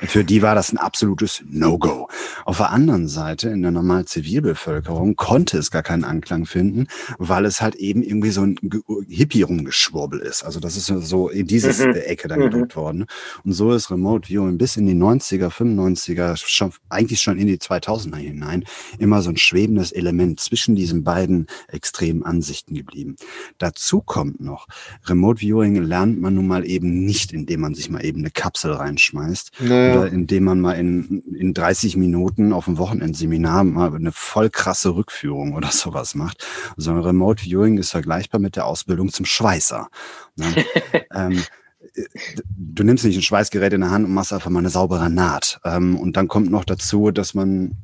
für die war das ein absolutes No-Go. Auf der anderen Seite, in der normalen Zivilbevölkerung, konnte es gar keinen Anklang finden, weil es halt eben irgendwie so ein Hippie-Rumgeschwurbel ist. Also das ist so in diese mhm. Ecke dann mhm. gedrückt worden. Und so ist Remote Viewing bis in die 90er, 95er, schon, eigentlich schon in die 2000er hinein, immer so ein schwebendes entscheidendes Element zwischen diesen beiden extremen Ansichten geblieben. Dazu kommt noch, Remote Viewing lernt man nun mal eben nicht, indem man sich mal eben eine Kapsel reinschmeißt naja. oder indem man mal in, in 30 Minuten auf dem Wochenendseminar mal eine voll krasse Rückführung oder sowas macht, sondern Remote Viewing ist vergleichbar mit der Ausbildung zum Schweißer. Ne? ähm, du nimmst nicht ein Schweißgerät in der Hand und machst einfach mal eine saubere Naht. Ähm, und dann kommt noch dazu, dass man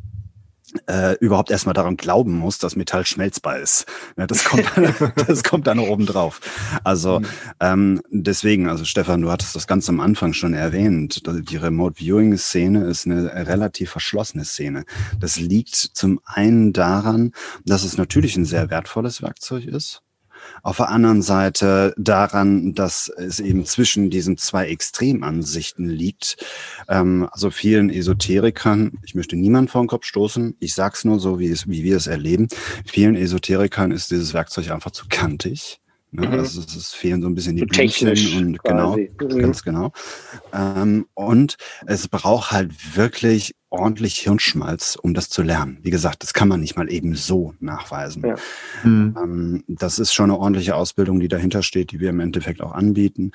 äh, überhaupt erstmal daran glauben muss, dass Metall schmelzbar ist. Ja, das kommt, das kommt dann oben drauf. Also mhm. ähm, deswegen, also Stefan, du hattest das ganz am Anfang schon erwähnt. Die Remote Viewing Szene ist eine relativ verschlossene Szene. Das liegt zum einen daran, dass es natürlich ein sehr wertvolles Werkzeug ist. Auf der anderen Seite daran, dass es eben zwischen diesen zwei Extremansichten liegt. Ähm, also vielen Esoterikern, ich möchte niemand vor den Kopf stoßen, ich sag's nur so, wie, es, wie wir es erleben. Vielen Esoterikern ist dieses Werkzeug einfach zu kantig. Ne? Mhm. Also es fehlen so ein bisschen die Blümchen und genau, quasi. genau, mhm. ganz genau. Ähm, und es braucht halt wirklich ordentlich Hirnschmalz, um das zu lernen. Wie gesagt, das kann man nicht mal eben so nachweisen. Ja. Mhm. Ähm, das ist schon eine ordentliche Ausbildung, die dahinter steht, die wir im Endeffekt auch anbieten.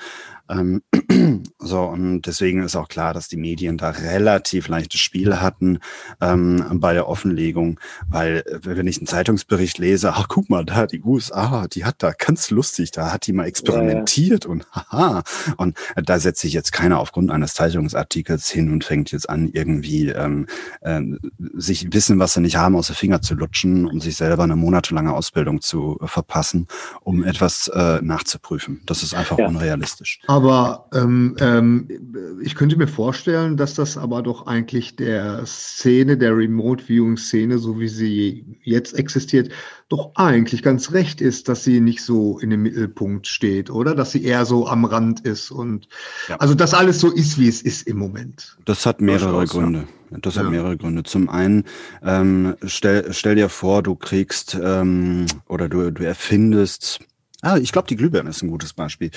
Ähm, so, und deswegen ist auch klar, dass die Medien da relativ leichtes Spiel hatten ähm, bei der Offenlegung, weil äh, wenn ich einen Zeitungsbericht lese, ach guck mal, da die USA, die hat da ganz lustig, da hat die mal experimentiert ja, ja. und haha. Und da setzt sich jetzt keiner aufgrund eines Zeitungsartikels hin und fängt jetzt an, irgendwie äh, ähm, äh, sich wissen, was sie nicht haben, aus den Finger zu lutschen, um sich selber eine monatelange Ausbildung zu äh, verpassen, um etwas äh, nachzuprüfen. Das ist einfach ja. unrealistisch. Aber ähm, ähm, ich könnte mir vorstellen, dass das aber doch eigentlich der Szene, der Remote Viewing Szene, so wie sie jetzt existiert, doch eigentlich ganz recht ist, dass sie nicht so in dem Mittelpunkt steht, oder? Dass sie eher so am Rand ist und ja. also dass alles so ist, wie es ist im Moment. Das hat mehrere Gründe. Das ja. hat mehrere Gründe. Zum einen, ähm, stell, stell dir vor, du kriegst ähm, oder du, du erfindest Ah, ich glaube, die Glühbirne ist ein gutes Beispiel.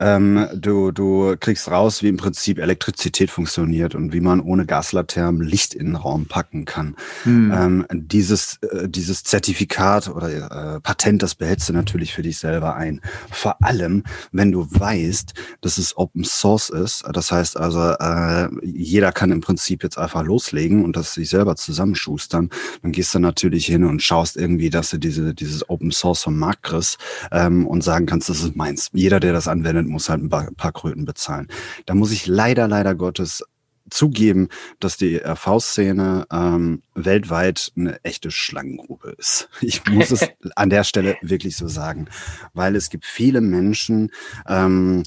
Ähm, du, du kriegst raus, wie im Prinzip Elektrizität funktioniert und wie man ohne Gaslaternen Licht in den Raum packen kann. Hm. Ähm, dieses, äh, dieses Zertifikat oder äh, Patent, das behältst du natürlich für dich selber ein. Vor allem, wenn du weißt, dass es Open Source ist. Das heißt also, äh, jeder kann im Prinzip jetzt einfach loslegen und das sich selber zusammenschustern. Dann gehst du natürlich hin und schaust irgendwie, dass du diese, dieses Open Source vom Markt kriegst. Ähm, und sagen kannst, das ist meins. Jeder, der das anwendet, muss halt ein paar, Kröten bezahlen. Da muss ich leider, leider Gottes zugeben, dass die RV-Szene ähm, weltweit eine echte Schlangengrube ist. Ich muss es an der Stelle wirklich so sagen, weil es gibt viele Menschen, ähm,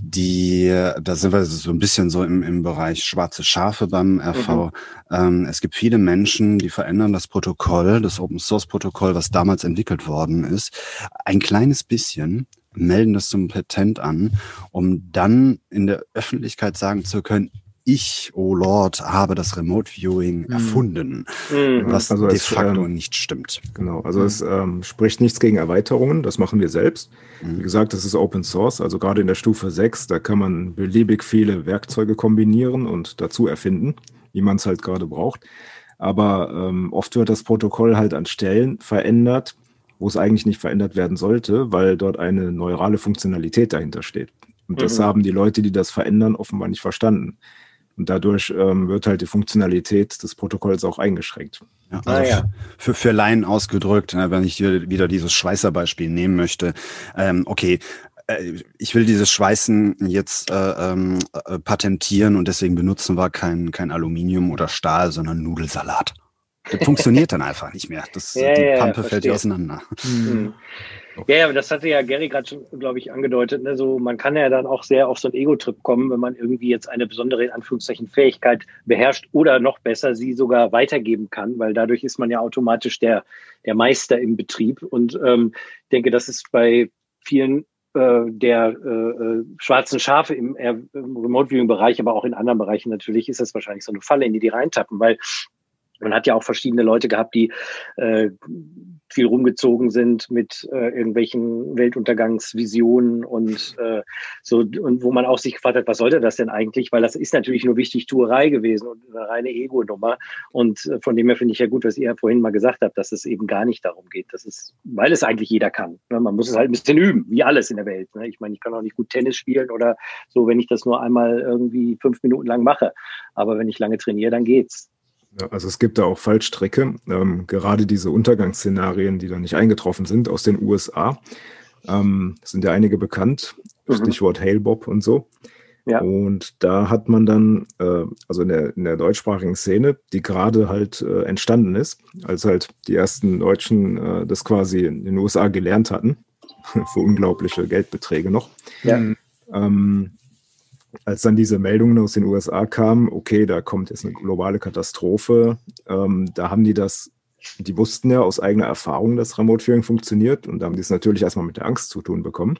die, da sind wir so ein bisschen so im, im Bereich schwarze Schafe beim RV. Mhm. Ähm, es gibt viele Menschen, die verändern das Protokoll, das Open Source Protokoll, was damals entwickelt worden ist, ein kleines bisschen melden das zum Patent an, um dann in der Öffentlichkeit sagen zu können, ich, oh Lord, habe das Remote Viewing mhm. erfunden, mhm. was also de facto ähm, nicht stimmt. Genau, also mhm. es ähm, spricht nichts gegen Erweiterungen, das machen wir selbst. Mhm. Wie gesagt, das ist Open Source, also gerade in der Stufe 6, da kann man beliebig viele Werkzeuge kombinieren und dazu erfinden, wie man es halt gerade braucht. Aber ähm, oft wird das Protokoll halt an Stellen verändert, wo es eigentlich nicht verändert werden sollte, weil dort eine neurale Funktionalität dahinter steht. Und das mhm. haben die Leute, die das verändern, offenbar nicht verstanden. Und dadurch ähm, wird halt die Funktionalität des Protokolls auch eingeschränkt. Ja, also ah, ja. für, für Laien ausgedrückt, ne, wenn ich wieder dieses Schweißerbeispiel nehmen möchte, ähm, okay, äh, ich will dieses Schweißen jetzt äh, ähm, äh, patentieren und deswegen benutzen wir kein, kein Aluminium oder Stahl, sondern Nudelsalat. Das funktioniert dann einfach nicht mehr. Das, ja, die Pampe fällt ja auseinander. Mhm. Ja, ja, das hatte ja Gary gerade schon, glaube ich, angedeutet. Ne? So, man kann ja dann auch sehr auf so einen Ego-Trip kommen, wenn man irgendwie jetzt eine besondere, in Anführungszeichen, Fähigkeit beherrscht oder noch besser sie sogar weitergeben kann, weil dadurch ist man ja automatisch der, der Meister im Betrieb. Und ähm, denke, das ist bei vielen äh, der äh, äh schwarzen Schafe im, im Remote-Viewing-Bereich, aber auch in anderen Bereichen natürlich, ist das wahrscheinlich so eine Falle, in die die reintappen, weil man hat ja auch verschiedene Leute gehabt, die äh, viel rumgezogen sind mit äh, irgendwelchen Weltuntergangsvisionen und äh, so und wo man auch sich gefragt hat, was sollte das denn eigentlich? Weil das ist natürlich nur wichtig Tuerei gewesen und eine reine Ego-Nummer. Und äh, von dem her finde ich ja gut, was ihr vorhin mal gesagt habt, dass es eben gar nicht darum geht. Das ist, weil es eigentlich jeder kann. Ne? Man muss es halt ein bisschen üben, wie alles in der Welt. Ne? Ich meine, ich kann auch nicht gut Tennis spielen oder so, wenn ich das nur einmal irgendwie fünf Minuten lang mache. Aber wenn ich lange trainiere, dann geht's. Also es gibt da auch Fallstricke, ähm, gerade diese Untergangsszenarien, die da nicht eingetroffen sind aus den USA. Ähm, sind ja einige bekannt, mhm. Stichwort Hailbob und so. Ja. Und da hat man dann, äh, also in der, in der deutschsprachigen Szene, die gerade halt äh, entstanden ist, als halt die ersten Deutschen äh, das quasi in den USA gelernt hatten, für unglaubliche Geldbeträge noch. Ja. Ähm, als dann diese Meldungen aus den USA kamen, okay, da kommt jetzt eine globale Katastrophe, ähm, da haben die das, die wussten ja aus eigener Erfahrung, dass Remote Viewing funktioniert und da haben die es natürlich erstmal mit der Angst zu tun bekommen.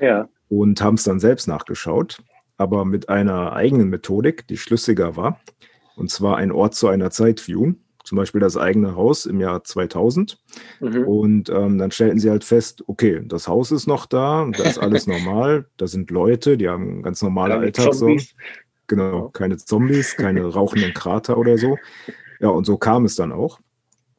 Ja. Und haben es dann selbst nachgeschaut, aber mit einer eigenen Methodik, die schlüssiger war, und zwar ein Ort zu einer Zeit viewen zum Beispiel das eigene Haus im Jahr 2000. Mhm. Und ähm, dann stellten sie halt fest, okay, das Haus ist noch da, da ist alles normal, da sind Leute, die haben ganz normale keine Alltagssorgen. Genau, keine Zombies, keine rauchenden Krater oder so. Ja, und so kam es dann auch.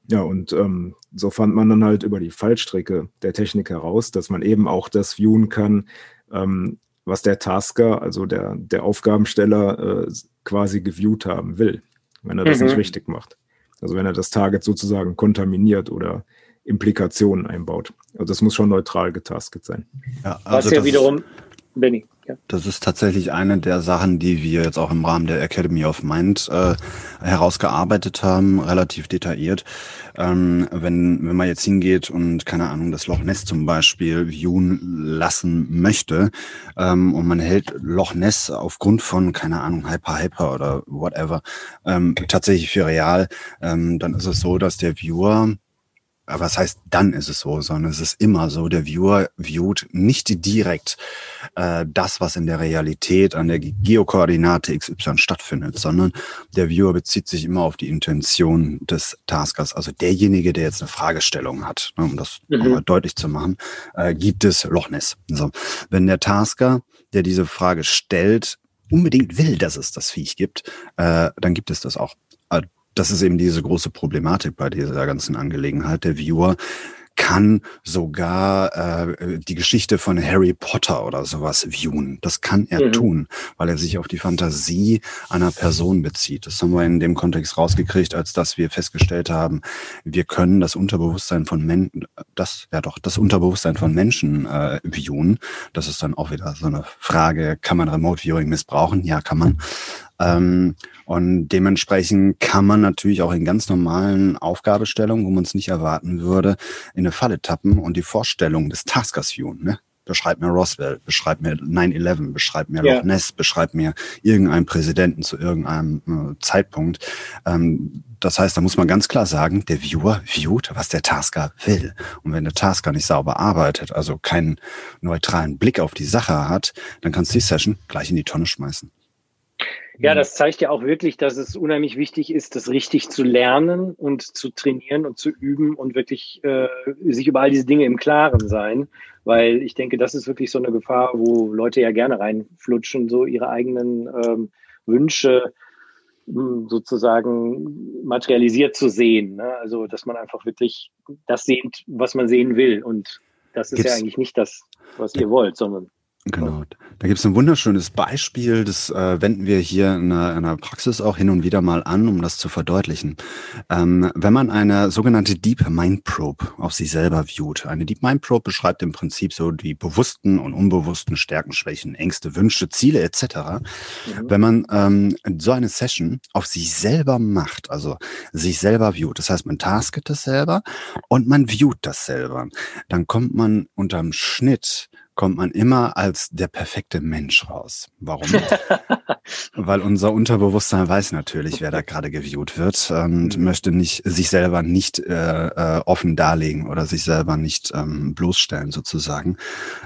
Ja, und ähm, so fand man dann halt über die Fallstrecke der Technik heraus, dass man eben auch das viewen kann, ähm, was der Tasker, also der, der Aufgabensteller, äh, quasi geviewt haben will, wenn er das mhm. nicht richtig macht. Also wenn er das Target sozusagen kontaminiert oder Implikationen einbaut. Also das muss schon neutral getasket sein. Ja, also Was ja wiederum, Benny, Ja. Das ist tatsächlich eine der Sachen, die wir jetzt auch im Rahmen der Academy of Mind äh, herausgearbeitet haben, relativ detailliert. Ähm, wenn, wenn man jetzt hingeht und, keine Ahnung, das Loch Ness zum Beispiel viewen lassen möchte ähm, und man hält Loch Ness aufgrund von, keine Ahnung, Hyper Hyper oder whatever, ähm, tatsächlich für real, ähm, dann ist es so, dass der Viewer aber was heißt, dann ist es so, sondern es ist immer so, der Viewer viewt nicht direkt äh, das, was in der Realität an der Geokoordinate XY stattfindet, sondern der Viewer bezieht sich immer auf die Intention des Taskers, also derjenige, der jetzt eine Fragestellung hat, ne, um das mhm. deutlich zu machen, äh, gibt es Loch Ness. So, wenn der Tasker, der diese Frage stellt, unbedingt will, dass es das Viech gibt, äh, dann gibt es das auch das ist eben diese große Problematik bei dieser ganzen Angelegenheit. Der Viewer kann sogar äh, die Geschichte von Harry Potter oder sowas viewen. Das kann er mhm. tun, weil er sich auf die Fantasie einer Person bezieht. Das haben wir in dem Kontext rausgekriegt, als dass wir festgestellt haben, wir können das Unterbewusstsein von Menschen, das, ja doch, das Unterbewusstsein von Menschen äh, viewen. Das ist dann auch wieder so eine Frage, kann man Remote Viewing missbrauchen? Ja, kann man. Ähm, und dementsprechend kann man natürlich auch in ganz normalen Aufgabestellungen, wo man es nicht erwarten würde, in eine Falle tappen und die Vorstellung des Taskers viewen. Ne? Beschreib mir Roswell, beschreib mir 9-11, beschreib mir ja. Loch Ness, beschreib mir irgendeinen Präsidenten zu irgendeinem äh, Zeitpunkt. Ähm, das heißt, da muss man ganz klar sagen, der Viewer viewt, was der Tasker will. Und wenn der Tasker nicht sauber arbeitet, also keinen neutralen Blick auf die Sache hat, dann kannst du die Session gleich in die Tonne schmeißen. Ja, das zeigt ja auch wirklich, dass es unheimlich wichtig ist, das richtig zu lernen und zu trainieren und zu üben und wirklich äh, sich über all diese Dinge im Klaren sein. Weil ich denke, das ist wirklich so eine Gefahr, wo Leute ja gerne reinflutschen, so ihre eigenen ähm, Wünsche hm, sozusagen materialisiert zu sehen. Ne? Also, dass man einfach wirklich das sieht, was man sehen will. Und das ist Gibt's, ja eigentlich nicht das, was ihr wollt, sondern Genau. Da gibt es ein wunderschönes Beispiel, das äh, wenden wir hier in einer, in einer, Praxis auch hin und wieder mal an, um das zu verdeutlichen. Ähm, wenn man eine sogenannte Deep Mind Probe auf sich selber viewt, eine Deep Mind Probe beschreibt im Prinzip so die bewussten und unbewussten Stärken, Schwächen, Ängste, Wünsche, Ziele etc. Mhm. Wenn man ähm, so eine Session auf sich selber macht, also sich selber viewt, das heißt man tasket das selber und man viewt das selber, dann kommt man unterm Schnitt kommt man immer als der perfekte Mensch raus. Warum? Weil unser Unterbewusstsein weiß natürlich, wer da gerade geviewt wird und mhm. möchte nicht sich selber nicht äh, äh, offen darlegen oder sich selber nicht ähm, bloßstellen sozusagen.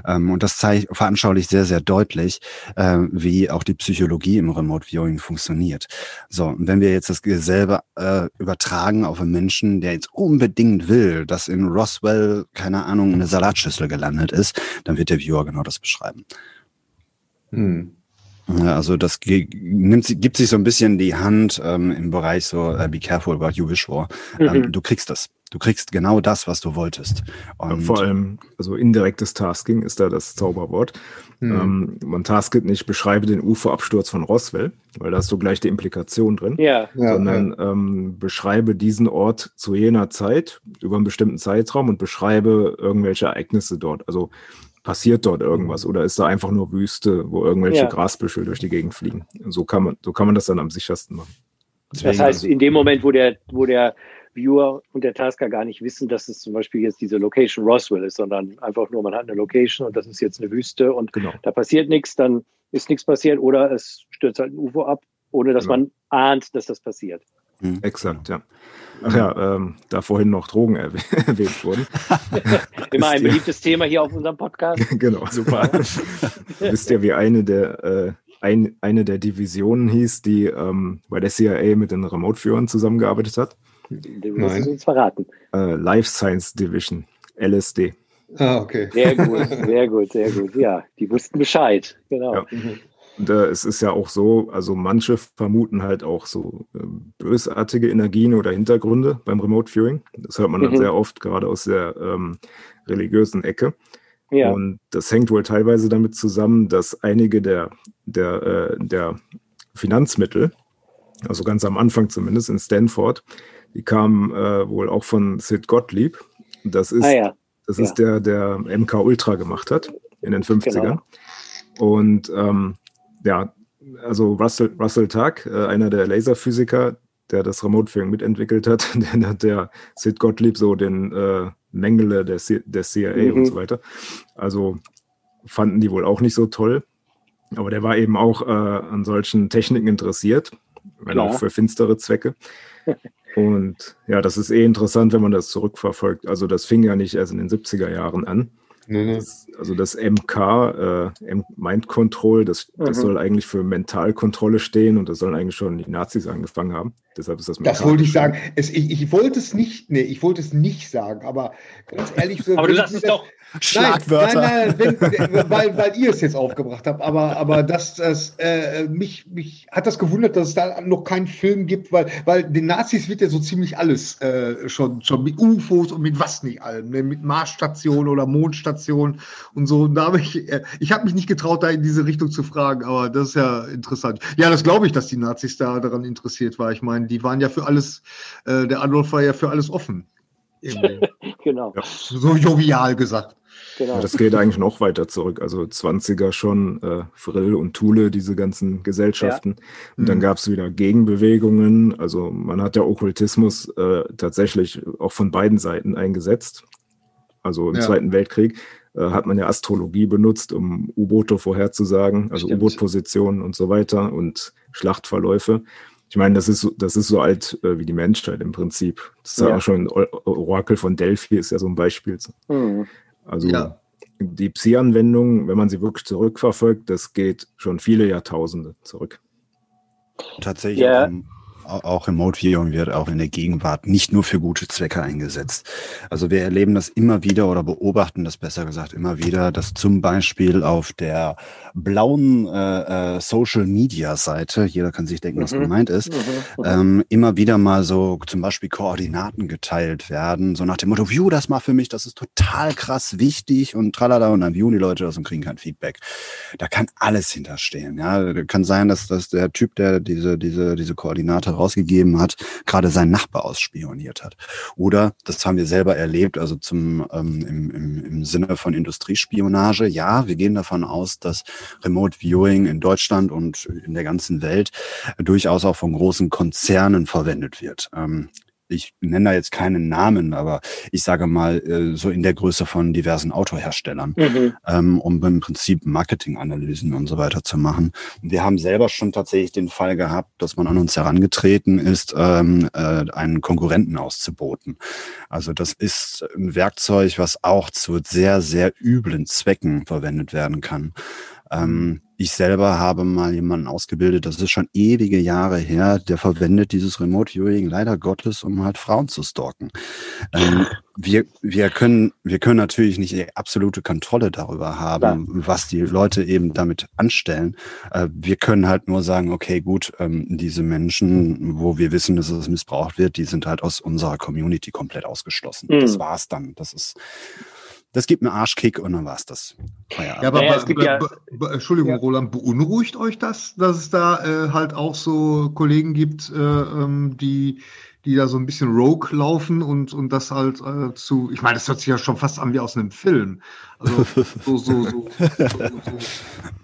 Ähm, und das zeigt veranschaulicht sehr, sehr deutlich, äh, wie auch die Psychologie im Remote Viewing funktioniert. So, und wenn wir jetzt das selber äh, übertragen auf einen Menschen, der jetzt unbedingt will, dass in Roswell, keine Ahnung, eine Salatschüssel gelandet ist, dann wird der Viewer genau das beschreiben. Also das nimmt, gibt sich so ein bisschen die Hand ähm, im Bereich so uh, be careful what you wish for. Ähm, mhm. Ähm, du kriegst das. Du kriegst genau das, was du wolltest. Ja, vor allem, also indirektes Tasking ist da das Zauberwort. Mhm. Ähm, man tasket nicht, beschreibe den UFO-Absturz von Roswell, weil da hast du gleich die Implikation drin, ja. sondern ja. Ähm, beschreibe diesen Ort zu jener Zeit über einen bestimmten Zeitraum und beschreibe irgendwelche Ereignisse dort. Also passiert dort irgendwas oder ist da einfach nur Wüste, wo irgendwelche ja. Grasbüschel durch die Gegend fliegen? So kann man, so kann man das dann am sichersten machen. Deswegen das heißt, also in dem Moment, wo der, wo der Viewer und der Tasker gar nicht wissen, dass es zum Beispiel jetzt diese Location Roswell ist, sondern einfach nur, man hat eine Location und das ist jetzt eine Wüste und genau. da passiert nichts, dann ist nichts passiert oder es stürzt halt ein UFO ab, ohne dass genau. man ahnt, dass das passiert. Mhm. Exakt, ja. Ach ja, ähm, da vorhin noch Drogen erwäh erwähnt wurden. Immer ein beliebtes Thema hier auf unserem Podcast. genau, super. Wisst ihr, wie eine der, äh, ein, eine der Divisionen hieß, die ähm, bei der CIA mit den Remote-Führern zusammengearbeitet hat? Du musst es uns verraten. Äh, Life Science Division, LSD. Ah, okay. Sehr gut, sehr gut, sehr gut. Ja, die wussten Bescheid. Genau. Ja. Und äh, es ist ja auch so, also manche vermuten halt auch so äh, bösartige Energien oder Hintergründe beim Remote Viewing. Das hört man mhm. dann sehr oft, gerade aus der ähm, religiösen Ecke. Ja. Und das hängt wohl teilweise damit zusammen, dass einige der, der, äh, der Finanzmittel, also ganz am Anfang zumindest in Stanford, die kamen äh, wohl auch von Sid Gottlieb. Das ist, ah, ja. das ja. ist der, der MK Ultra gemacht hat in den 50ern. Genau. Und ähm, ja, also Russell, Russell Tuck, äh, einer der Laserphysiker, der das Remote Viewing mitentwickelt hat, den hat der Sid Gottlieb so den äh, Mengele der, C der CIA mhm. und so weiter. Also fanden die wohl auch nicht so toll. Aber der war eben auch äh, an solchen Techniken interessiert, wenn auch für finstere Zwecke. Und ja, das ist eh interessant, wenn man das zurückverfolgt. Also das fing ja nicht erst in den 70er Jahren an. Nee, nee. Das, also das MK, äh, Mind Control, das, das mhm. soll eigentlich für Mentalkontrolle stehen und das sollen eigentlich schon die Nazis angefangen haben. Deshalb ist das Das wollte ich sagen. Es, ich, ich wollte es nicht, nee, ich wollte es nicht sagen, aber ganz ehrlich. aber du sagst es doch, Schlagwörter. Nein, nein, nein wenn, weil, weil ihr es jetzt aufgebracht habt. Aber, aber das, das äh, mich, mich hat das gewundert, dass es da noch keinen Film gibt, weil, weil den Nazis wird ja so ziemlich alles äh, schon, schon mit UFOs und mit was nicht allem, ne? mit Marsstationen oder Mondstationen und so. Und da habe ich, äh, ich habe mich nicht getraut, da in diese Richtung zu fragen, aber das ist ja interessant. Ja, das glaube ich, dass die Nazis da daran interessiert waren. Ich meine, die waren ja für alles, äh, der Adolf war ja für alles offen. genau. Ja. So jovial gesagt. Genau. Ja, das geht eigentlich noch weiter zurück. Also 20er schon, äh, Frill und Thule, diese ganzen Gesellschaften. Ja. Und dann mhm. gab es wieder Gegenbewegungen. Also man hat der Okkultismus äh, tatsächlich auch von beiden Seiten eingesetzt. Also im ja. Zweiten Weltkrieg äh, hat man ja Astrologie benutzt, um U-Boote vorherzusagen, also U-Boot-Positionen und so weiter und Schlachtverläufe. Ich meine, das ist so, das ist so alt äh, wie die Menschheit im Prinzip. Das ist ja. auch schon Orakel von Delphi ist ja so ein Beispiel. Mhm. Also ja. die Psi-Anwendung, wenn man sie wirklich zurückverfolgt, das geht schon viele Jahrtausende zurück. Tatsächlich. Um auch Remote Viewing wird auch in der Gegenwart nicht nur für gute Zwecke eingesetzt. Also wir erleben das immer wieder oder beobachten das besser gesagt immer wieder, dass zum Beispiel auf der blauen äh, äh, Social Media Seite, jeder kann sich denken, mhm. was gemeint ist, mhm. mhm. ähm, immer wieder mal so zum Beispiel Koordinaten geteilt werden, so nach dem Motto, view das mal für mich, das ist total krass wichtig und tralala und dann viewen die Leute das und kriegen kein Feedback. Da kann alles hinterstehen. Ja, kann sein, dass, dass der Typ, der diese diese diese Koordinate rausgegeben hat, gerade seinen Nachbar ausspioniert hat. Oder, das haben wir selber erlebt, also zum ähm, im, im, im Sinne von Industriespionage, ja, wir gehen davon aus, dass Remote Viewing in Deutschland und in der ganzen Welt durchaus auch von großen Konzernen verwendet wird. Ähm, ich nenne da jetzt keinen Namen, aber ich sage mal äh, so in der Größe von diversen Autoherstellern, mhm. ähm, um im Prinzip Marketinganalysen und so weiter zu machen. Wir haben selber schon tatsächlich den Fall gehabt, dass man an uns herangetreten ist, ähm, äh, einen Konkurrenten auszuboten. Also das ist ein Werkzeug, was auch zu sehr, sehr üblen Zwecken verwendet werden kann. Ähm, ich selber habe mal jemanden ausgebildet, das ist schon ewige Jahre her, der verwendet dieses Remote Viewing leider Gottes, um halt Frauen zu stalken. Ähm, wir, wir, können, wir können natürlich nicht die absolute Kontrolle darüber haben, ja. was die Leute eben damit anstellen. Äh, wir können halt nur sagen, okay, gut, ähm, diese Menschen, wo wir wissen, dass es missbraucht wird, die sind halt aus unserer Community komplett ausgeschlossen. Mhm. Das war's dann. Das ist das gibt einen Arschkick und dann war's das. Ja, aber ja, be, ja, be, Entschuldigung, ja. Roland, beunruhigt euch das, dass es da äh, halt auch so Kollegen gibt, äh, ähm, die die da so ein bisschen rogue laufen und, und das halt äh, zu, ich meine, das hört sich ja schon fast an wie aus einem Film. Also so, so, so. so, so.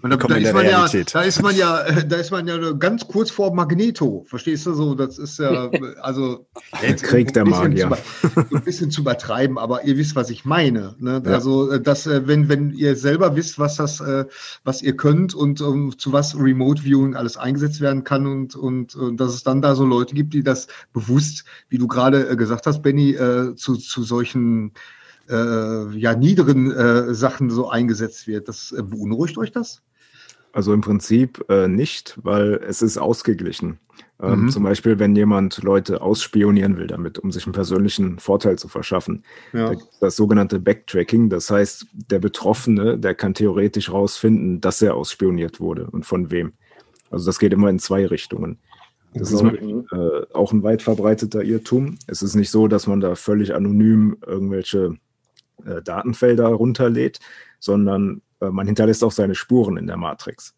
Da, da, ist man ja, da ist man ja, da ist man ja ganz kurz vor Magneto, verstehst du so? Das ist ja, also jetzt Krieg der Magier. Zu, ein bisschen zu übertreiben, aber ihr wisst, was ich meine. Ne? Ja. Also, äh, dass, äh, wenn, wenn ihr selber wisst, was das, äh, was ihr könnt und um, zu was Remote Viewing alles eingesetzt werden kann und, und, und dass es dann da so Leute gibt, die das bewusst, wie du gerade gesagt hast, Benny, zu, zu solchen äh, ja, niederen äh, Sachen so eingesetzt wird. Das äh, beunruhigt euch das? Also im Prinzip äh, nicht, weil es ist ausgeglichen. Ähm, mhm. Zum Beispiel, wenn jemand Leute ausspionieren will damit, um sich einen persönlichen Vorteil zu verschaffen. Ja. Das sogenannte Backtracking, das heißt, der Betroffene, der kann theoretisch rausfinden, dass er ausspioniert wurde und von wem. Also das geht immer in zwei Richtungen. Das ist äh, auch ein weit verbreiteter Irrtum. Es ist nicht so, dass man da völlig anonym irgendwelche äh, Datenfelder runterlädt, sondern äh, man hinterlässt auch seine Spuren in der Matrix.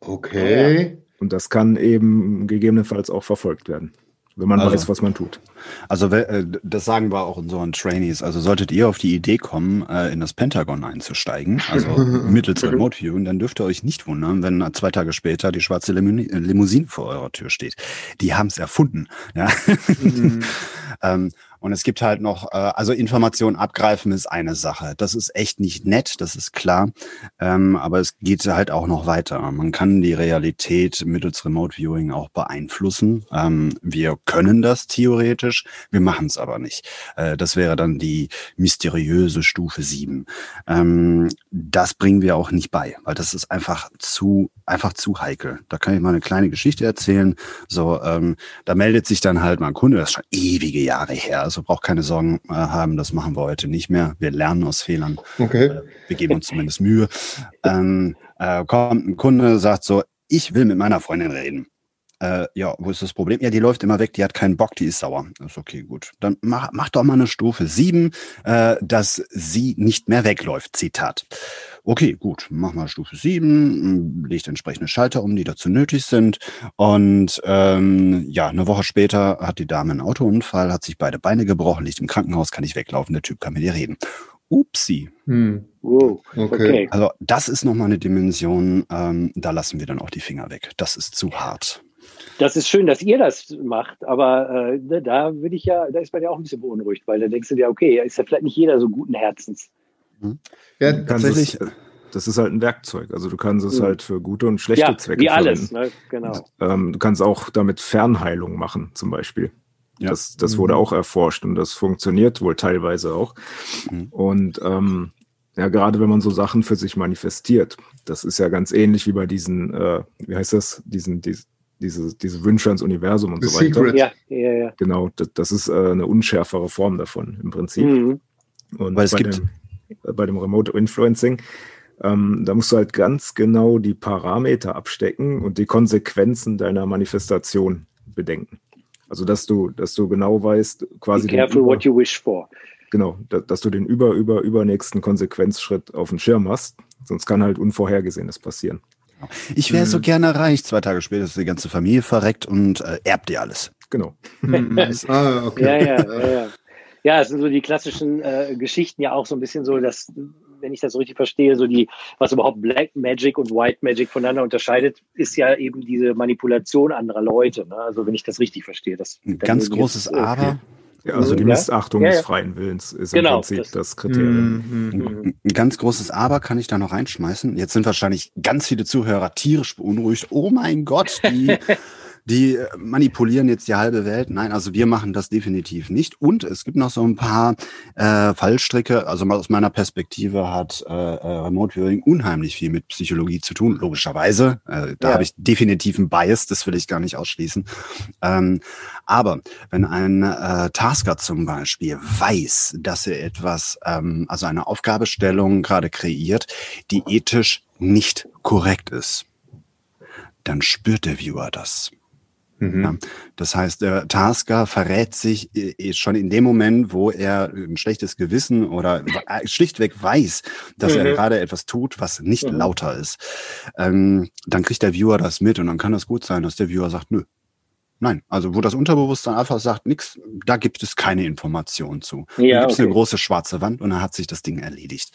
Okay. Und das kann eben gegebenenfalls auch verfolgt werden. wenn man also, weiß, was man tut. Also äh, das sagen wir auch unseren Trainees. Also solltet ihr auf die Idee kommen, äh, in das Pentagon einzusteigen, also mittels Remote Viewing, dann dürft ihr euch nicht wundern, wenn zwei Tage später die schwarze Limousine vor eurer Tür steht. Die haben es erfunden. Ja? Mhm. und es gibt halt noch, äh, also Informationen abgreifen ist eine Sache. Das ist echt nicht nett, das ist klar. Ähm, aber es geht halt auch noch weiter. Man kann die Realität mittels Remote Viewing auch beeinflussen. Ähm, wir können das theoretisch, wir machen es aber nicht. Äh, das wäre dann die mysteriöse Stufe 7. Ähm, das bringen wir auch nicht bei, weil das ist einfach zu, einfach zu heikel. Da kann ich mal eine kleine Geschichte erzählen. So, ähm, da meldet sich dann halt mal ein Kunde, das ist schon ewige Jahre her also braucht keine Sorgen äh, haben, das machen wir heute nicht mehr. Wir lernen aus Fehlern. Okay. Äh, wir geben uns zumindest Mühe. Ähm, äh, kommt ein Kunde, sagt so, ich will mit meiner Freundin reden. Äh, ja, wo ist das Problem? Ja, die läuft immer weg, die hat keinen Bock, die ist sauer. Das ist okay, gut. Dann mach, mach doch mal eine Stufe 7, äh, dass sie nicht mehr wegläuft. Zitat. Okay, gut, mach mal Stufe 7, legt entsprechende Schalter um, die dazu nötig sind. Und ähm, ja, eine Woche später hat die Dame einen Autounfall, hat sich beide Beine gebrochen, liegt im Krankenhaus, kann nicht weglaufen, der Typ kann mit ihr reden. Upsi. Hm. Wow. Okay. Also das ist nochmal eine Dimension, ähm, da lassen wir dann auch die Finger weg. Das ist zu hart. Das ist schön, dass ihr das macht, aber äh, da würde ich ja, da ist man ja auch ein bisschen beunruhigt, weil da denkst du dir, okay, ist ja vielleicht nicht jeder so guten Herzens. Mhm. Ja, tatsächlich. Es, das ist halt ein Werkzeug. Also du kannst es mhm. halt für gute und schlechte ja, Zwecke wie alles, ne? genau. Ähm, du kannst auch damit Fernheilung machen, zum Beispiel. Ja. Das, das mhm. wurde auch erforscht und das funktioniert wohl teilweise auch. Mhm. Und ähm, ja, gerade wenn man so Sachen für sich manifestiert, das ist ja ganz ähnlich wie bei diesen, äh, wie heißt das, diesen, diesen diese, diese Wünsche ans Universum und The so weiter. Secret. Ja, ja, ja. Genau, das, das ist äh, eine unschärfere Form davon im Prinzip. Mhm. Und Weil es bei gibt, dem, bei dem Remote Influencing. Ähm, da musst du halt ganz genau die Parameter abstecken und die Konsequenzen deiner Manifestation bedenken. Also dass du, dass du genau weißt, quasi. Be careful über, what you wish for. Genau, dass, dass du den über, über, übernächsten Konsequenzschritt auf dem Schirm hast. Sonst kann halt Unvorhergesehenes passieren. Ich wäre mhm. so gerne reich. Zwei Tage später ist die ganze Familie verreckt und äh, erbt dir alles. Genau. ah, okay. Ja, ja, ja, ja. Ja, es sind so die klassischen äh, Geschichten ja auch so ein bisschen so, dass, wenn ich das so richtig verstehe, so die, was überhaupt Black Magic und White Magic voneinander unterscheidet, ist ja eben diese Manipulation anderer Leute. Ne? Also wenn ich das richtig verstehe. Das ein ganz großes jetzt, Aber. Ja, also die Missachtung ja? des freien Willens ist genau, im Prinzip das, das Kriterium. Mhm, mhm. Ein ganz großes Aber kann ich da noch reinschmeißen. Jetzt sind wahrscheinlich ganz viele Zuhörer tierisch beunruhigt. Oh mein Gott, die die äh, manipulieren jetzt die halbe Welt. Nein, also wir machen das definitiv nicht. Und es gibt noch so ein paar äh, Fallstricke. Also aus meiner Perspektive hat äh, äh, Remote Viewing unheimlich viel mit Psychologie zu tun, logischerweise. Äh, da ja. habe ich definitiv einen Bias, das will ich gar nicht ausschließen. Ähm, aber wenn ein äh, Tasker zum Beispiel weiß, dass er etwas, ähm, also eine Aufgabestellung gerade kreiert, die ethisch nicht korrekt ist, dann spürt der Viewer das. Mhm. Ja, das heißt, der Tasker verrät sich äh, schon in dem Moment, wo er ein schlechtes Gewissen oder äh, schlichtweg weiß, dass mhm. er gerade etwas tut, was nicht mhm. lauter ist. Ähm, dann kriegt der Viewer das mit und dann kann es gut sein, dass der Viewer sagt, nö, Nein, also wo das Unterbewusstsein einfach sagt, nix, da gibt es keine Information zu. Ja, da gibt es okay. eine große schwarze Wand und dann hat sich das Ding erledigt.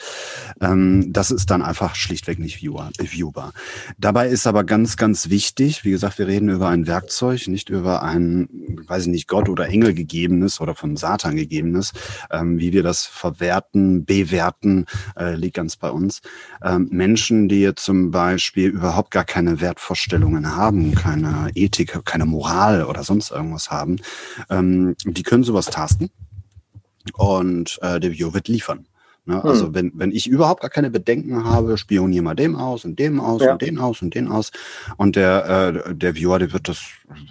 Ähm, das ist dann einfach schlichtweg nicht viewer, viewbar. Dabei ist aber ganz, ganz wichtig, wie gesagt, wir reden über ein Werkzeug, nicht über ein, weiß ich nicht, Gott oder Engel gegebenes oder von Satan gegebenes. Ähm, wie wir das verwerten, bewerten, äh, liegt ganz bei uns. Ähm, Menschen, die zum Beispiel überhaupt gar keine Wertvorstellungen haben, keine Ethik, keine Moral, oder sonst irgendwas haben, ähm, die können sowas tasten und äh, der Viewer wird liefern. Ne? Hm. Also wenn, wenn ich überhaupt gar keine Bedenken habe, spioniere mal dem aus und dem aus ja. und den aus und den aus. Und der, äh, der Viewer, der wird das,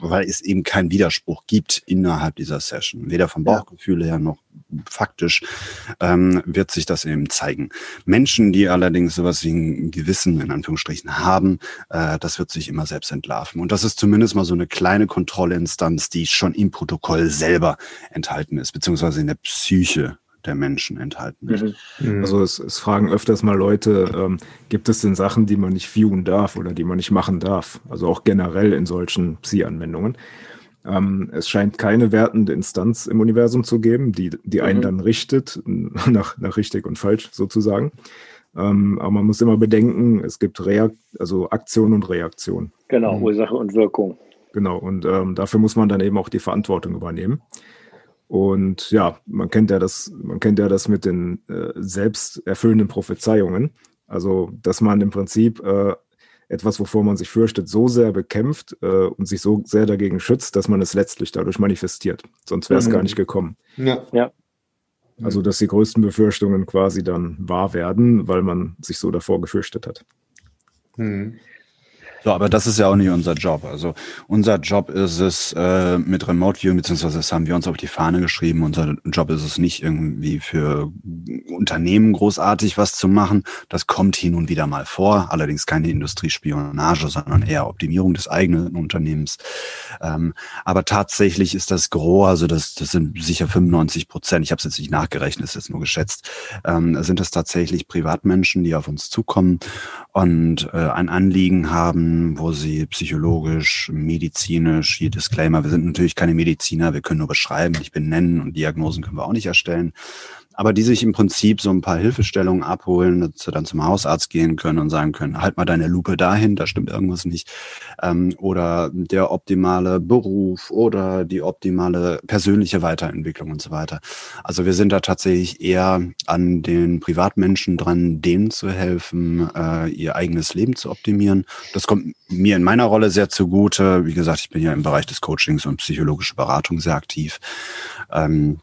weil es eben keinen Widerspruch gibt innerhalb dieser Session, weder vom Bauchgefühl her noch faktisch, ähm, wird sich das eben zeigen. Menschen, die allerdings sowas wie ein Gewissen in Anführungsstrichen haben, äh, das wird sich immer selbst entlarven. Und das ist zumindest mal so eine kleine Kontrollinstanz, die schon im Protokoll selber enthalten ist, beziehungsweise in der Psyche der Menschen enthalten ist. Mhm. mhm. Also es, es, fragen öfters mal Leute, ähm, gibt es denn Sachen, die man nicht viewen darf oder die man nicht machen darf? Also auch generell in solchen Psi-Anwendungen. Ähm, es scheint keine wertende Instanz im Universum zu geben, die, die einen mhm. dann richtet, nach, nach richtig und falsch sozusagen. Ähm, aber man muss immer bedenken, es gibt Reakt also Aktion und Reaktion. Genau, mhm. Ursache und Wirkung. Genau, und ähm, dafür muss man dann eben auch die Verantwortung übernehmen. Und ja, man kennt ja das, man kennt ja das mit den äh, selbsterfüllenden Prophezeiungen. Also, dass man im Prinzip äh, etwas, wovor man sich fürchtet, so sehr bekämpft äh, und sich so sehr dagegen schützt, dass man es letztlich dadurch manifestiert. Sonst wäre es mhm. gar nicht gekommen. Ja. ja. Also, dass die größten Befürchtungen quasi dann wahr werden, weil man sich so davor gefürchtet hat. Mhm. So, aber das ist ja auch nicht unser Job. Also unser Job ist es äh, mit Remote View, beziehungsweise das haben wir uns auf die Fahne geschrieben. Unser Job ist es nicht irgendwie für Unternehmen großartig was zu machen. Das kommt hin und wieder mal vor. Allerdings keine Industriespionage, sondern eher Optimierung des eigenen Unternehmens. Ähm, aber tatsächlich ist das Gros, also das, das sind sicher 95 Prozent, ich habe es jetzt nicht nachgerechnet, ist jetzt nur geschätzt, ähm, sind das tatsächlich Privatmenschen, die auf uns zukommen und äh, ein Anliegen haben, wo sie psychologisch, medizinisch, hier Disclaimer, wir sind natürlich keine Mediziner, wir können nur beschreiben, nicht benennen und Diagnosen können wir auch nicht erstellen, aber die sich im Prinzip so ein paar Hilfestellungen abholen, dass sie dann zum Hausarzt gehen können und sagen können, halt mal deine Lupe dahin, da stimmt irgendwas nicht. Ähm, oder der optimale Beruf oder die optimale persönliche Weiterentwicklung und so weiter. Also wir sind da tatsächlich eher an den Privatmenschen dran, denen zu helfen, äh, ihr eigenes Leben zu optimieren. Das kommt mir in meiner Rolle sehr zugute. Wie gesagt, ich bin ja im Bereich des Coachings und psychologische Beratung sehr aktiv. Ähm,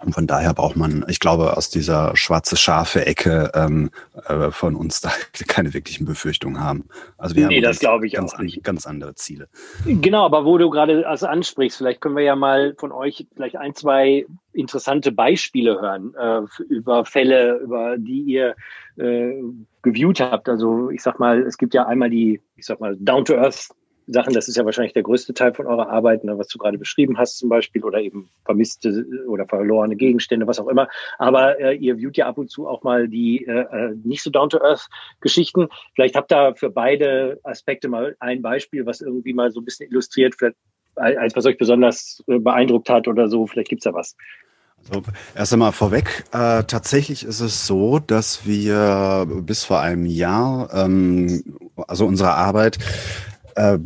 und von daher braucht man, ich glaube, aus dieser schwarze scharfe Ecke ähm, äh, von uns da keine wirklichen Befürchtungen haben. Also wir nee, haben das glaube ich ganz, auch nicht. ganz andere Ziele. Genau, aber wo du gerade also ansprichst, vielleicht können wir ja mal von euch vielleicht ein, zwei interessante Beispiele hören äh, über Fälle, über die ihr äh, geviewt habt. Also ich sag mal, es gibt ja einmal die, ich sag mal, Down-to-Earth Sachen, das ist ja wahrscheinlich der größte Teil von eurer Arbeit, ne, was du gerade beschrieben hast zum Beispiel, oder eben vermisste oder verlorene Gegenstände, was auch immer. Aber äh, ihr viewt ja ab und zu auch mal die äh, äh nicht so down-to-earth-Geschichten. Vielleicht habt ihr für beide Aspekte mal ein Beispiel, was irgendwie mal so ein bisschen illustriert, vielleicht eins, was euch besonders äh, beeindruckt hat oder so. Vielleicht gibt's da was. Also erst einmal vorweg, äh, tatsächlich ist es so, dass wir bis vor einem Jahr, ähm, also unsere Arbeit, äh,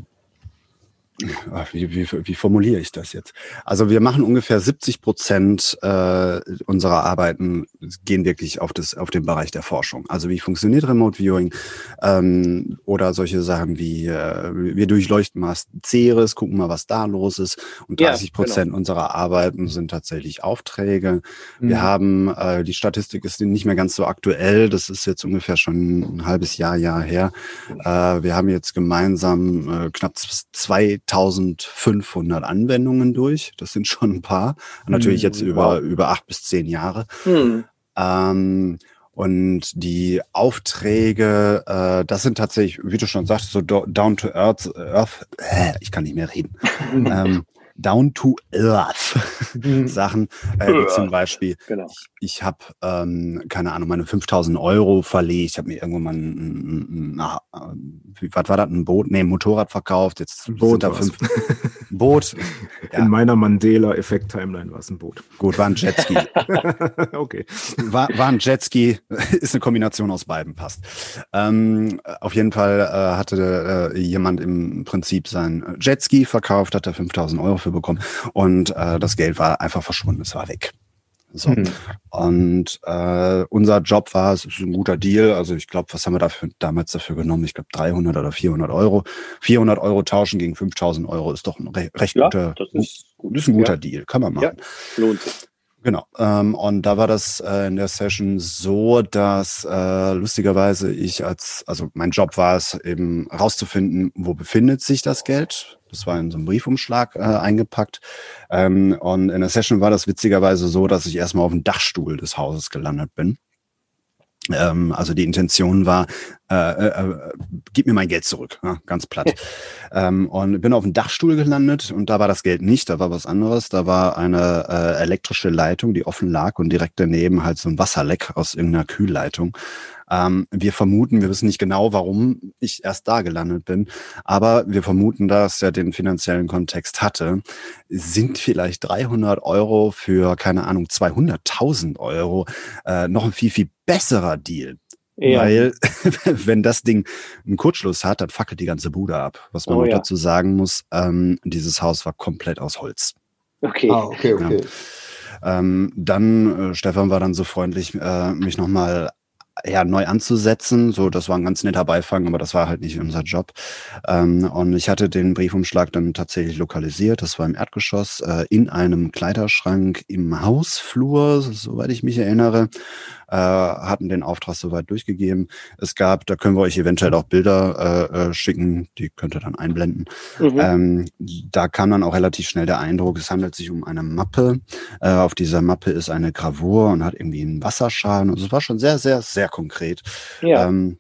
wie, wie, wie formuliere ich das jetzt? Also wir machen ungefähr 70 Prozent äh, unserer Arbeiten gehen wirklich auf das auf den Bereich der Forschung. Also wie funktioniert Remote Viewing ähm, oder solche Sachen wie äh, wir durchleuchten mal Ceres, gucken mal, was da los ist. Und 30 Prozent ja, genau. unserer Arbeiten sind tatsächlich Aufträge. Mhm. Wir haben äh, die Statistik ist nicht mehr ganz so aktuell. Das ist jetzt ungefähr schon ein halbes Jahr Jahr her. Äh, wir haben jetzt gemeinsam äh, knapp zwei 1500 Anwendungen durch. Das sind schon ein paar. Natürlich jetzt hm, über, über acht bis zehn Jahre. Hm. Ähm, und die Aufträge, äh, das sind tatsächlich, wie du schon sagst, so down to earth, earth äh, ich kann nicht mehr reden. ähm, down to earth mhm. Sachen, äh, wie zum Beispiel, genau. ich, ich habe, ähm, keine Ahnung, meine 5000 Euro verlegt, ich habe mir irgendwann mal ein, ein, ein, ein, was war das, ein Boot, nee, ein Motorrad verkauft, jetzt Boot da fünf, Boot. Ja. In meiner Mandela-Effekt-Timeline war es ein Boot. Gut, war ein Jetski. okay. War, war ein Jetski, ist eine Kombination aus beiden, passt. Ähm, auf jeden Fall äh, hatte äh, jemand im Prinzip sein Jetski verkauft, hat er 5000 Euro für bekommen und äh, das Geld war einfach verschwunden, es war weg. So. Mhm. Und äh, unser Job war, es ist ein guter Deal. Also ich glaube, was haben wir dafür, damals dafür genommen? Ich glaube 300 oder 400 Euro. 400 Euro tauschen gegen 5000 Euro ist doch ein re recht ja, guter, das ist, gut. ist ein guter ja. Deal, kann man machen. Ja, lohnt sich. Genau. Ähm, und da war das äh, in der Session so, dass äh, lustigerweise ich als, also mein Job war es eben rauszufinden, wo befindet sich das Geld. Das war in so einem Briefumschlag äh, eingepackt. Ähm, und in der Session war das witzigerweise so, dass ich erstmal auf dem Dachstuhl des Hauses gelandet bin. Ähm, also die Intention war, äh, äh, äh, gib mir mein Geld zurück, ja, ganz platt. ähm, und bin auf dem Dachstuhl gelandet und da war das Geld nicht, da war was anderes. Da war eine äh, elektrische Leitung, die offen lag und direkt daneben halt so ein Wasserleck aus irgendeiner Kühlleitung. Ähm, wir vermuten, wir wissen nicht genau, warum ich erst da gelandet bin, aber wir vermuten, dass er den finanziellen Kontext hatte. Sind vielleicht 300 Euro für, keine Ahnung, 200.000 Euro äh, noch ein viel, viel besserer Deal? Ja. Weil, wenn das Ding einen Kurzschluss hat, dann fackelt die ganze Bude ab. Was man oh, noch ja. dazu sagen muss, ähm, dieses Haus war komplett aus Holz. Okay. Ah, okay, okay. Ja. Ähm, dann, äh, Stefan war dann so freundlich, äh, mich nochmal ja, neu anzusetzen. So, das war ein ganz netter Beifang, aber das war halt nicht unser Job. Ähm, und ich hatte den Briefumschlag dann tatsächlich lokalisiert. Das war im Erdgeschoss, äh, in einem Kleiderschrank im Hausflur, soweit ich mich erinnere äh, hatten den Auftrag soweit durchgegeben. Es gab, da können wir euch eventuell auch Bilder äh, äh, schicken, die könnt ihr dann einblenden. Mhm. Ähm, da kam dann auch relativ schnell der Eindruck, es handelt sich um eine Mappe. Äh, auf dieser Mappe ist eine Gravur und hat irgendwie einen Wasserschaden. Also es war schon sehr, sehr, sehr konkret. Ja. Ähm,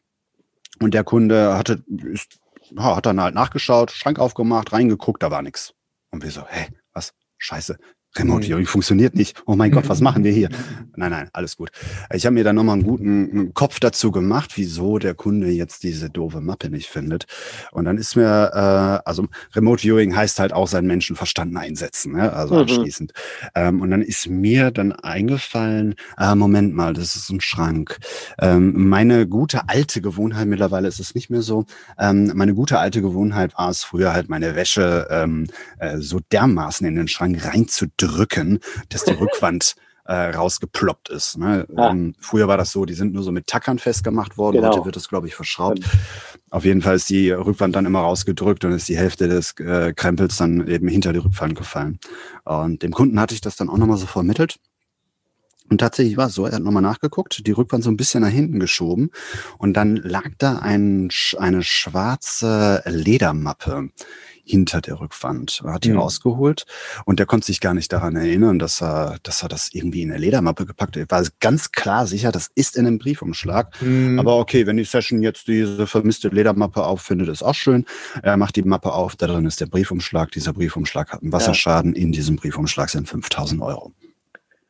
und der Kunde hatte, ist, hat dann halt nachgeschaut, Schrank aufgemacht, reingeguckt, da war nichts. Und wir so, hä, was? Scheiße, Remote Viewing mhm. funktioniert nicht. Oh mein Gott, was machen wir hier? Nein, nein, alles gut. Ich habe mir dann nochmal einen guten Kopf dazu gemacht, wieso der Kunde jetzt diese doofe Mappe nicht findet. Und dann ist mir, äh, also Remote Viewing heißt halt auch seinen Menschenverstand einsetzen, ne? also mhm. anschließend. Ähm, und dann ist mir dann eingefallen, äh, Moment mal, das ist ein Schrank. Ähm, meine gute alte Gewohnheit, mittlerweile ist es nicht mehr so, ähm, meine gute alte Gewohnheit war es früher halt meine Wäsche ähm, äh, so dermaßen in den Schrank reinzudrücken, drücken, dass die Rückwand äh, rausgeploppt ist. Ne? Ah. Ähm, früher war das so, die sind nur so mit Tackern festgemacht worden. Genau. Heute wird das, glaube ich, verschraubt. Ja. Auf jeden Fall ist die Rückwand dann immer rausgedrückt und ist die Hälfte des äh, Krempels dann eben hinter die Rückwand gefallen. Und dem Kunden hatte ich das dann auch nochmal so vermittelt. Und tatsächlich war es so, er hat nochmal nachgeguckt, die Rückwand so ein bisschen nach hinten geschoben und dann lag da ein, eine schwarze Ledermappe hinter der Rückwand. Er hat die mhm. rausgeholt und der konnte sich gar nicht daran erinnern, dass er, dass er das irgendwie in eine Ledermappe gepackt hat. Er war ganz klar sicher, das ist in einem Briefumschlag. Mhm. Aber okay, wenn die Session jetzt diese vermisste Ledermappe auffindet, ist auch schön. Er macht die Mappe auf, da drin ist der Briefumschlag. Dieser Briefumschlag hat einen Wasserschaden. Ja. In diesem Briefumschlag sind 5000 Euro.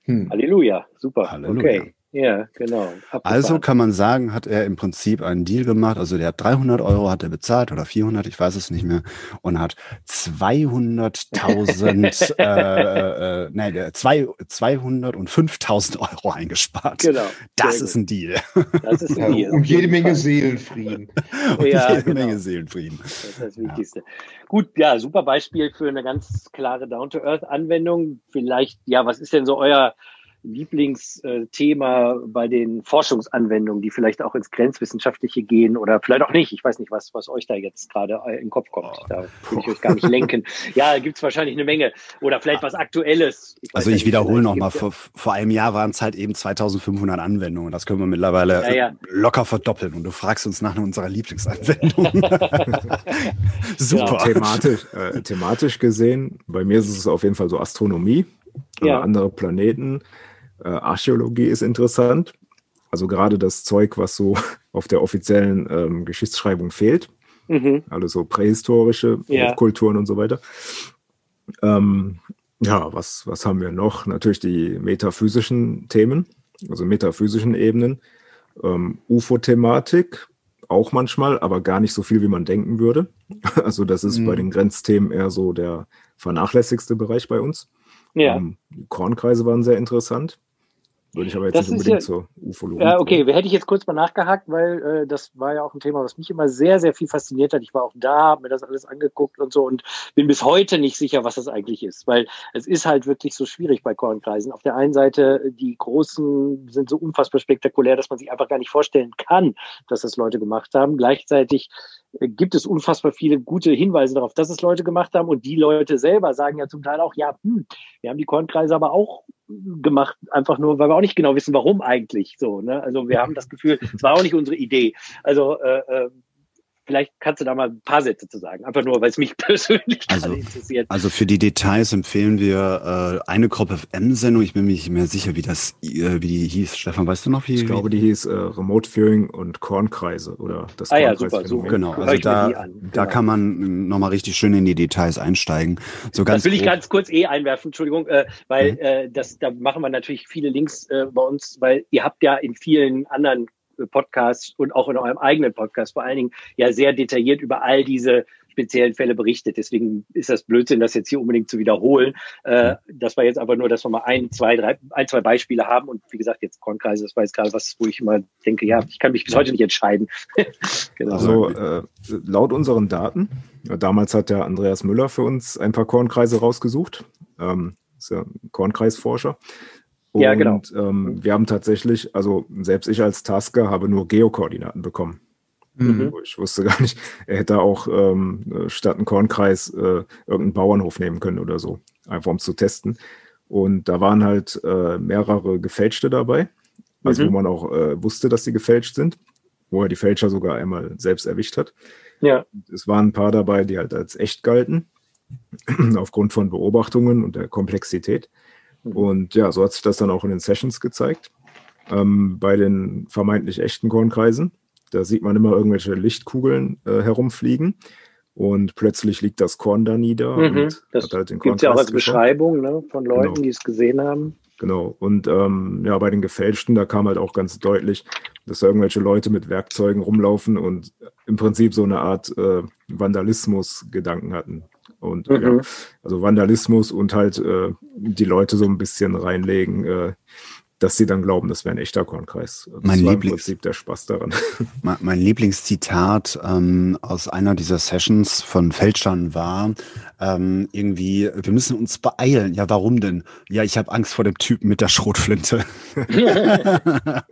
Hm. Halleluja, super. Halleluja. Okay. Ja, genau. Abgefahren. Also kann man sagen, hat er im Prinzip einen Deal gemacht. Also der hat 300 Euro hat er bezahlt oder 400, ich weiß es nicht mehr, und hat 200.000, äh, äh, nein, 200 und 5.000 Euro eingespart. Genau. Das ist ein Deal. Das ist ein Deal. und jede Menge Seelenfrieden. und ja, jede genau. Menge Seelenfrieden. Das ist das Wichtigste. Ja. Gut, ja, super Beispiel für eine ganz klare Down-to-Earth-Anwendung. Vielleicht, ja, was ist denn so euer Lieblingsthema bei den Forschungsanwendungen, die vielleicht auch ins Grenzwissenschaftliche gehen oder vielleicht auch nicht. Ich weiß nicht, was, was euch da jetzt gerade in den Kopf kommt. Da will ich euch gar nicht lenken. Ja, gibt es wahrscheinlich eine Menge. Oder vielleicht was Aktuelles. Ich also ich wiederhole nochmal, vor, vor einem Jahr waren es halt eben 2500 Anwendungen. Das können wir mittlerweile ja, ja. locker verdoppeln. Und du fragst uns nach unserer Lieblingsanwendung. Super. Ja, thematisch, äh, thematisch gesehen, bei mir ist es auf jeden Fall so Astronomie, ja. andere Planeten äh, Archäologie ist interessant. Also gerade das Zeug, was so auf der offiziellen ähm, Geschichtsschreibung fehlt. Mhm. Also so prähistorische ja. Kulturen und so weiter. Ähm, ja, was, was haben wir noch? Natürlich die metaphysischen Themen, also metaphysischen Ebenen. Ähm, UFO-Thematik auch manchmal, aber gar nicht so viel, wie man denken würde. Also das ist mhm. bei den Grenzthemen eher so der vernachlässigste Bereich bei uns. Ja. Ähm, die Kornkreise waren sehr interessant. Würde ich aber jetzt das nicht unbedingt ja, zur Ufologie. Ja, okay, hätte ich jetzt kurz mal nachgehakt, weil äh, das war ja auch ein Thema, was mich immer sehr, sehr viel fasziniert hat. Ich war auch da, habe mir das alles angeguckt und so und bin bis heute nicht sicher, was das eigentlich ist, weil es ist halt wirklich so schwierig bei Kornkreisen. Auf der einen Seite, die großen sind so unfassbar spektakulär, dass man sich einfach gar nicht vorstellen kann, dass das Leute gemacht haben. Gleichzeitig äh, gibt es unfassbar viele gute Hinweise darauf, dass es Leute gemacht haben und die Leute selber sagen ja zum Teil auch, ja, hm, wir haben die Kornkreise aber auch gemacht, einfach nur, weil wir auch nicht genau wissen, warum eigentlich so. Ne? Also wir haben das Gefühl, es war auch nicht unsere Idee. Also äh, äh Vielleicht kannst du da mal ein paar Sätze zu sagen, einfach nur, weil es mich persönlich also, interessiert. Also für die Details empfehlen wir äh, eine Gruppe FM-Sendung. Ich bin mir nicht mehr sicher, wie das, äh, wie die hieß. Stefan, weißt du noch wie? Ich glaube, die hieß äh, Remote Viewing und Kornkreise oder das ah, ja, super, so. Genau, also da, da genau. kann man nochmal richtig schön in die Details einsteigen. So ganz das will ich ganz kurz eh einwerfen, Entschuldigung, äh, weil mhm. äh, das, da machen wir natürlich viele Links äh, bei uns, weil ihr habt ja in vielen anderen Podcasts und auch in eurem eigenen Podcast vor allen Dingen ja sehr detailliert über all diese speziellen Fälle berichtet. Deswegen ist das Blödsinn, das jetzt hier unbedingt zu wiederholen. Äh, das war jetzt einfach nur, dass wir mal ein, zwei, drei, ein, zwei Beispiele haben. Und wie gesagt, jetzt Kornkreise, das war jetzt gerade was, wo ich immer denke, ja, ich kann mich bis heute nicht entscheiden. genau. Also äh, laut unseren Daten, damals hat der Andreas Müller für uns ein paar Kornkreise rausgesucht. Ähm, ist ja ein Kornkreisforscher. Und, ja, genau. Ähm, wir haben tatsächlich, also selbst ich als Tasker habe nur Geokoordinaten bekommen. Mhm. Ich wusste gar nicht, er hätte auch ähm, statt einen Kornkreis äh, irgendeinen Bauernhof nehmen können oder so, einfach um zu testen. Und da waren halt äh, mehrere gefälschte dabei, also mhm. wo man auch äh, wusste, dass sie gefälscht sind, wo er die Fälscher sogar einmal selbst erwischt hat. Ja. Es waren ein paar dabei, die halt als echt galten, aufgrund von Beobachtungen und der Komplexität. Mhm. Und ja, so hat sich das dann auch in den Sessions gezeigt. Ähm, bei den vermeintlich echten Kornkreisen da sieht man immer irgendwelche Lichtkugeln äh, herumfliegen. Und plötzlich liegt das Korn da nieder. Mhm, das halt gibt es ja auch als Beschreibung ne, von Leuten, genau. die es gesehen haben. Genau. Und ähm, ja, bei den Gefälschten, da kam halt auch ganz deutlich, dass da irgendwelche Leute mit Werkzeugen rumlaufen und im Prinzip so eine Art äh, Vandalismus-Gedanken hatten. Und mhm. ja, also Vandalismus und halt äh, die Leute so ein bisschen reinlegen, äh, dass sie dann glauben, das wäre ein echter Kornkreis. Das mein war Lieblings, im Prinzip der Spaß daran. Mein Lieblingszitat ähm, aus einer dieser Sessions von Feldstein war ähm, irgendwie, wir müssen uns beeilen. Ja, warum denn? Ja, ich habe Angst vor dem Typen mit der Schrotflinte.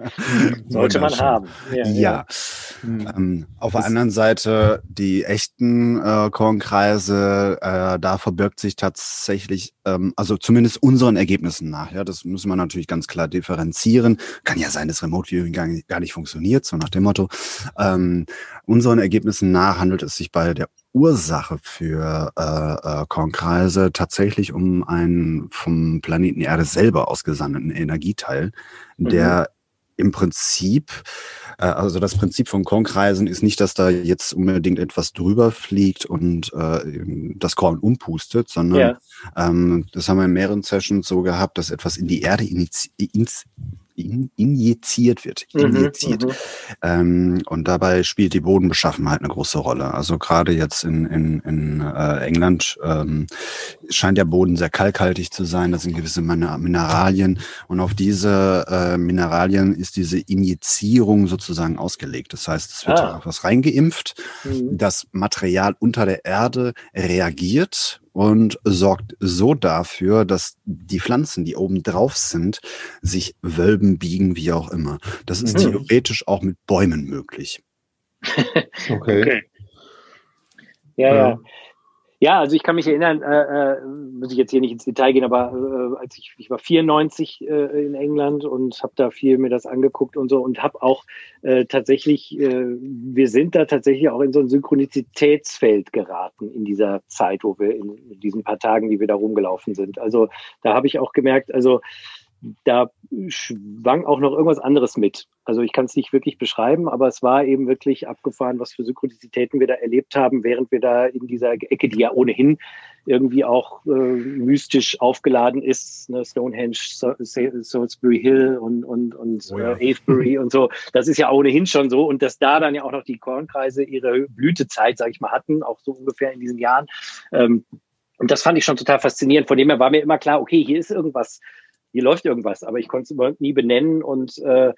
Sollte man haben. Ja. ja. ja. Ähm, auf der anderen Seite die echten äh, Kornkreise, äh, da verbirgt sich tatsächlich, ähm, also zumindest unseren Ergebnissen nach. Ja, das müssen wir natürlich ganz klar differenzieren. Kann ja sein, dass Remote Viewing gar, gar nicht funktioniert, so nach dem Motto. Ähm, unseren Ergebnissen nach handelt es sich bei der Ursache für äh, äh, Kornkreise tatsächlich um einen vom Planeten Erde selber ausgesandten Energieteil, der mhm im Prinzip, also das Prinzip von Kornkreisen ist nicht, dass da jetzt unbedingt etwas drüber fliegt und äh, das Korn umpustet, sondern ja. ähm, das haben wir in mehreren Sessions so gehabt, dass etwas in die Erde iniz, ins, in, injiziert wird. Mhm, injiziert. Mhm, ähm, und dabei spielt die Bodenbeschaffenheit eine große Rolle. Also gerade jetzt in, in, in äh, England ähm, scheint der Boden sehr kalkhaltig zu sein. Da sind gewisse Mineralien und auf diese äh, Mineralien ist diese Injizierung sozusagen ausgelegt. Das heißt, es wird ah. was reingeimpft. Mhm. Das Material unter der Erde reagiert und sorgt so dafür, dass die Pflanzen, die oben drauf sind, sich wölben, biegen, wie auch immer. Das ist mhm. theoretisch auch mit Bäumen möglich. okay. okay. Ja, ja. Ja, also ich kann mich erinnern, äh, äh, muss ich jetzt hier nicht ins Detail gehen, aber äh, als ich, ich war 94 äh, in England und habe da viel mir das angeguckt und so und habe auch äh, tatsächlich, äh, wir sind da tatsächlich auch in so ein Synchronizitätsfeld geraten in dieser Zeit, wo wir in, in diesen paar Tagen, die wir da rumgelaufen sind. Also da habe ich auch gemerkt, also da schwang auch noch irgendwas anderes mit. Also ich kann es nicht wirklich beschreiben, aber es war eben wirklich abgefahren, was für Synchronizitäten wir da erlebt haben, während wir da in dieser Ecke, die ja ohnehin irgendwie auch äh, mystisch aufgeladen ist, ne, Stonehenge, Salisbury Hill und, und, und oh ja. äh, Avebury und so. Das ist ja ohnehin schon so. Und dass da dann ja auch noch die Kornkreise ihre Blütezeit, sage ich mal, hatten, auch so ungefähr in diesen Jahren. Ähm, und das fand ich schon total faszinierend. Von dem her war mir immer klar, okay, hier ist irgendwas hier läuft irgendwas, aber ich konnte es überhaupt nie benennen und äh,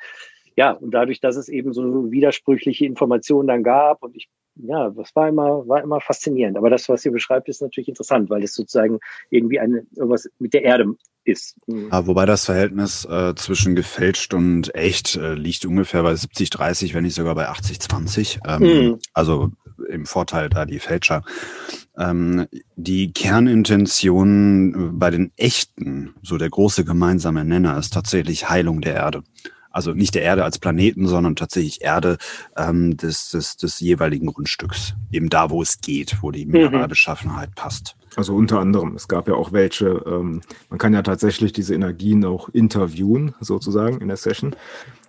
ja, und dadurch, dass es eben so widersprüchliche Informationen dann gab und ich, ja, das war immer, war immer faszinierend. Aber das, was ihr beschreibt, ist natürlich interessant, weil es sozusagen irgendwie eine, irgendwas mit der Erde ist. Mhm. Ja, wobei das Verhältnis äh, zwischen gefälscht und echt äh, liegt ungefähr bei 70, 30, wenn nicht sogar bei 80, 20. Ähm, mhm. Also im Vorteil da die Fälscher. Ähm, die Kernintention bei den echten, so der große gemeinsame Nenner, ist tatsächlich Heilung der Erde. Also nicht der Erde als Planeten, sondern tatsächlich Erde ähm, des, des, des jeweiligen Grundstücks. Eben da, wo es geht, wo die mhm. Mineralbeschaffenheit passt. Also unter anderem, es gab ja auch welche, ähm, man kann ja tatsächlich diese Energien auch interviewen, sozusagen in der Session.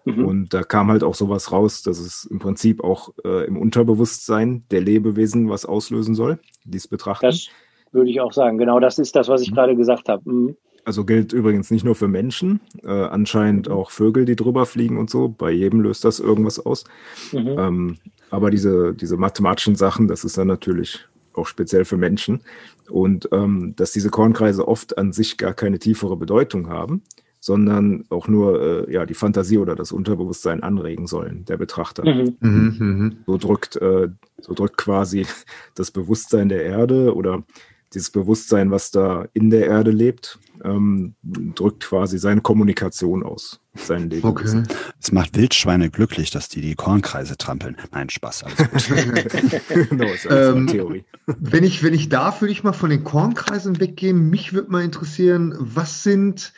Mhm. Und da kam halt auch sowas raus, dass es im Prinzip auch äh, im Unterbewusstsein der Lebewesen was auslösen soll, dies betrachten. Das würde ich auch sagen. Genau das ist das, was ich mhm. gerade gesagt habe. Mhm. also gilt übrigens nicht nur für Menschen, äh, anscheinend mhm. auch Vögel, die drüber fliegen und so. Bei jedem löst das irgendwas aus. Mhm. Ähm, aber diese, diese mathematischen Sachen, das ist dann natürlich auch speziell für Menschen. Und ähm, dass diese Kornkreise oft an sich gar keine tiefere Bedeutung haben, sondern auch nur äh, ja, die Fantasie oder das Unterbewusstsein anregen sollen, der Betrachter. Mhm. Mhm, mhm. so, drückt, äh, so drückt quasi das Bewusstsein der Erde oder dieses Bewusstsein, was da in der Erde lebt, ähm, drückt quasi seine Kommunikation aus, sein Leben. Okay. Es macht Wildschweine glücklich, dass die die Kornkreise trampeln. Nein, Spaß, genau, ähm, Theorie. Wenn ich, wenn ich darf, würde ich mal von den Kornkreisen weggehen. Mich würde mal interessieren, was sind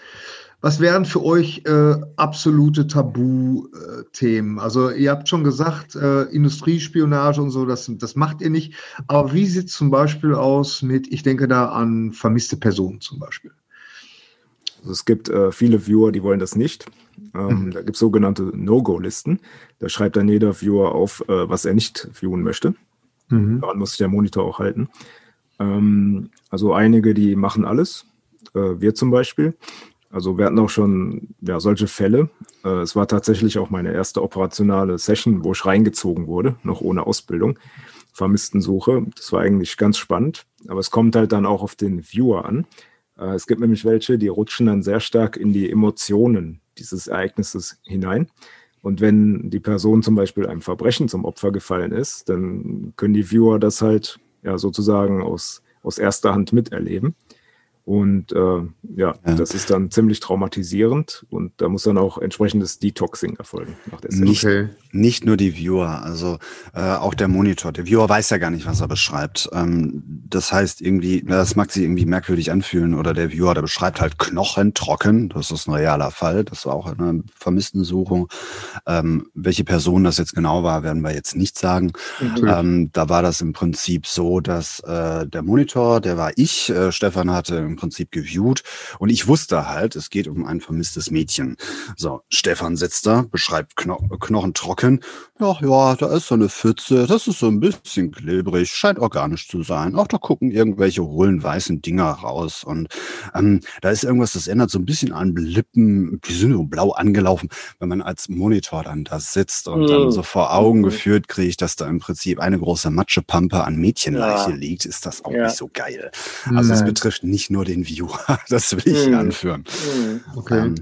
was wären für euch äh, absolute Tabuthemen? Also ihr habt schon gesagt, äh, Industriespionage und so, das, das macht ihr nicht. Aber wie sieht es zum Beispiel aus mit, ich denke da an vermisste Personen zum Beispiel? Also es gibt äh, viele Viewer, die wollen das nicht. Ähm, mhm. Da gibt es sogenannte No-Go-Listen. Da schreibt dann jeder Viewer auf, äh, was er nicht viewen möchte. Mhm. Daran muss sich der Monitor auch halten. Ähm, also einige, die machen alles. Äh, wir zum Beispiel. Also wir hatten auch schon ja, solche Fälle. Äh, es war tatsächlich auch meine erste operationale Session, wo ich reingezogen wurde, noch ohne Ausbildung. Vermisstensuche. Das war eigentlich ganz spannend. Aber es kommt halt dann auch auf den Viewer an. Äh, es gibt nämlich welche, die rutschen dann sehr stark in die Emotionen dieses Ereignisses hinein. Und wenn die Person zum Beispiel einem Verbrechen zum Opfer gefallen ist, dann können die Viewer das halt ja sozusagen aus, aus erster Hand miterleben. Und äh, ja, ja, das ist dann ziemlich traumatisierend und da muss dann auch entsprechendes Detoxing erfolgen. Nach der nicht, okay. nicht nur die Viewer, also äh, auch der Monitor. Der Viewer weiß ja gar nicht, was er beschreibt. Ähm, das heißt irgendwie, das mag sich irgendwie merkwürdig anfühlen oder der Viewer, der beschreibt halt Knochen trocken. Das ist ein realer Fall. Das war auch eine Vermisstensuchung. Ähm, welche Person das jetzt genau war, werden wir jetzt nicht sagen. Mhm. Ähm, da war das im Prinzip so, dass äh, der Monitor, der war ich, äh, Stefan hatte im Prinzip geviewt und ich wusste halt, es geht um ein vermisstes Mädchen. So, Stefan sitzt da, beschreibt Kno Knochen trocken. Ja, ja, da ist so eine Pfütze, das ist so ein bisschen klebrig, scheint organisch zu sein. Auch da gucken irgendwelche hohlen weißen Dinger raus und ähm, da ist irgendwas, das ändert so ein bisschen an Lippen, die sind so blau angelaufen, wenn man als Monitor dann da sitzt und mhm. dann so vor Augen geführt kriegt, dass da im Prinzip eine große Matschepampe an Mädchenleiche ja. liegt, ist das auch ja. nicht so geil. Also es betrifft nicht nur den Viewer. Das will ich mhm. anführen. Mhm. Okay. Ähm,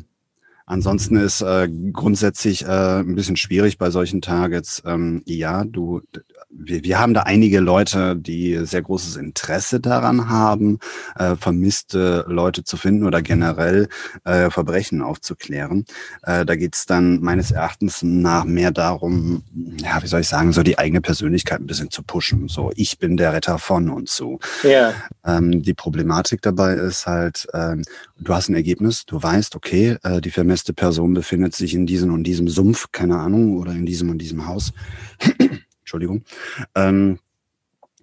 ansonsten ist äh, grundsätzlich äh, ein bisschen schwierig bei solchen Targets. Ähm, ja, du, wir, wir haben da einige Leute, die sehr großes Interesse daran haben, äh, vermisste Leute zu finden oder generell äh, Verbrechen aufzuklären. Äh, da geht es dann meines Erachtens nach mehr darum, ja, wie soll ich sagen, so die eigene Persönlichkeit ein bisschen zu pushen. So, ich bin der Retter von und so. Ja. Ähm, die Problematik dabei ist halt, ähm, du hast ein Ergebnis, du weißt, okay, äh, die vermisste Person befindet sich in diesem und diesem Sumpf, keine Ahnung, oder in diesem und diesem Haus. Entschuldigung. Ähm,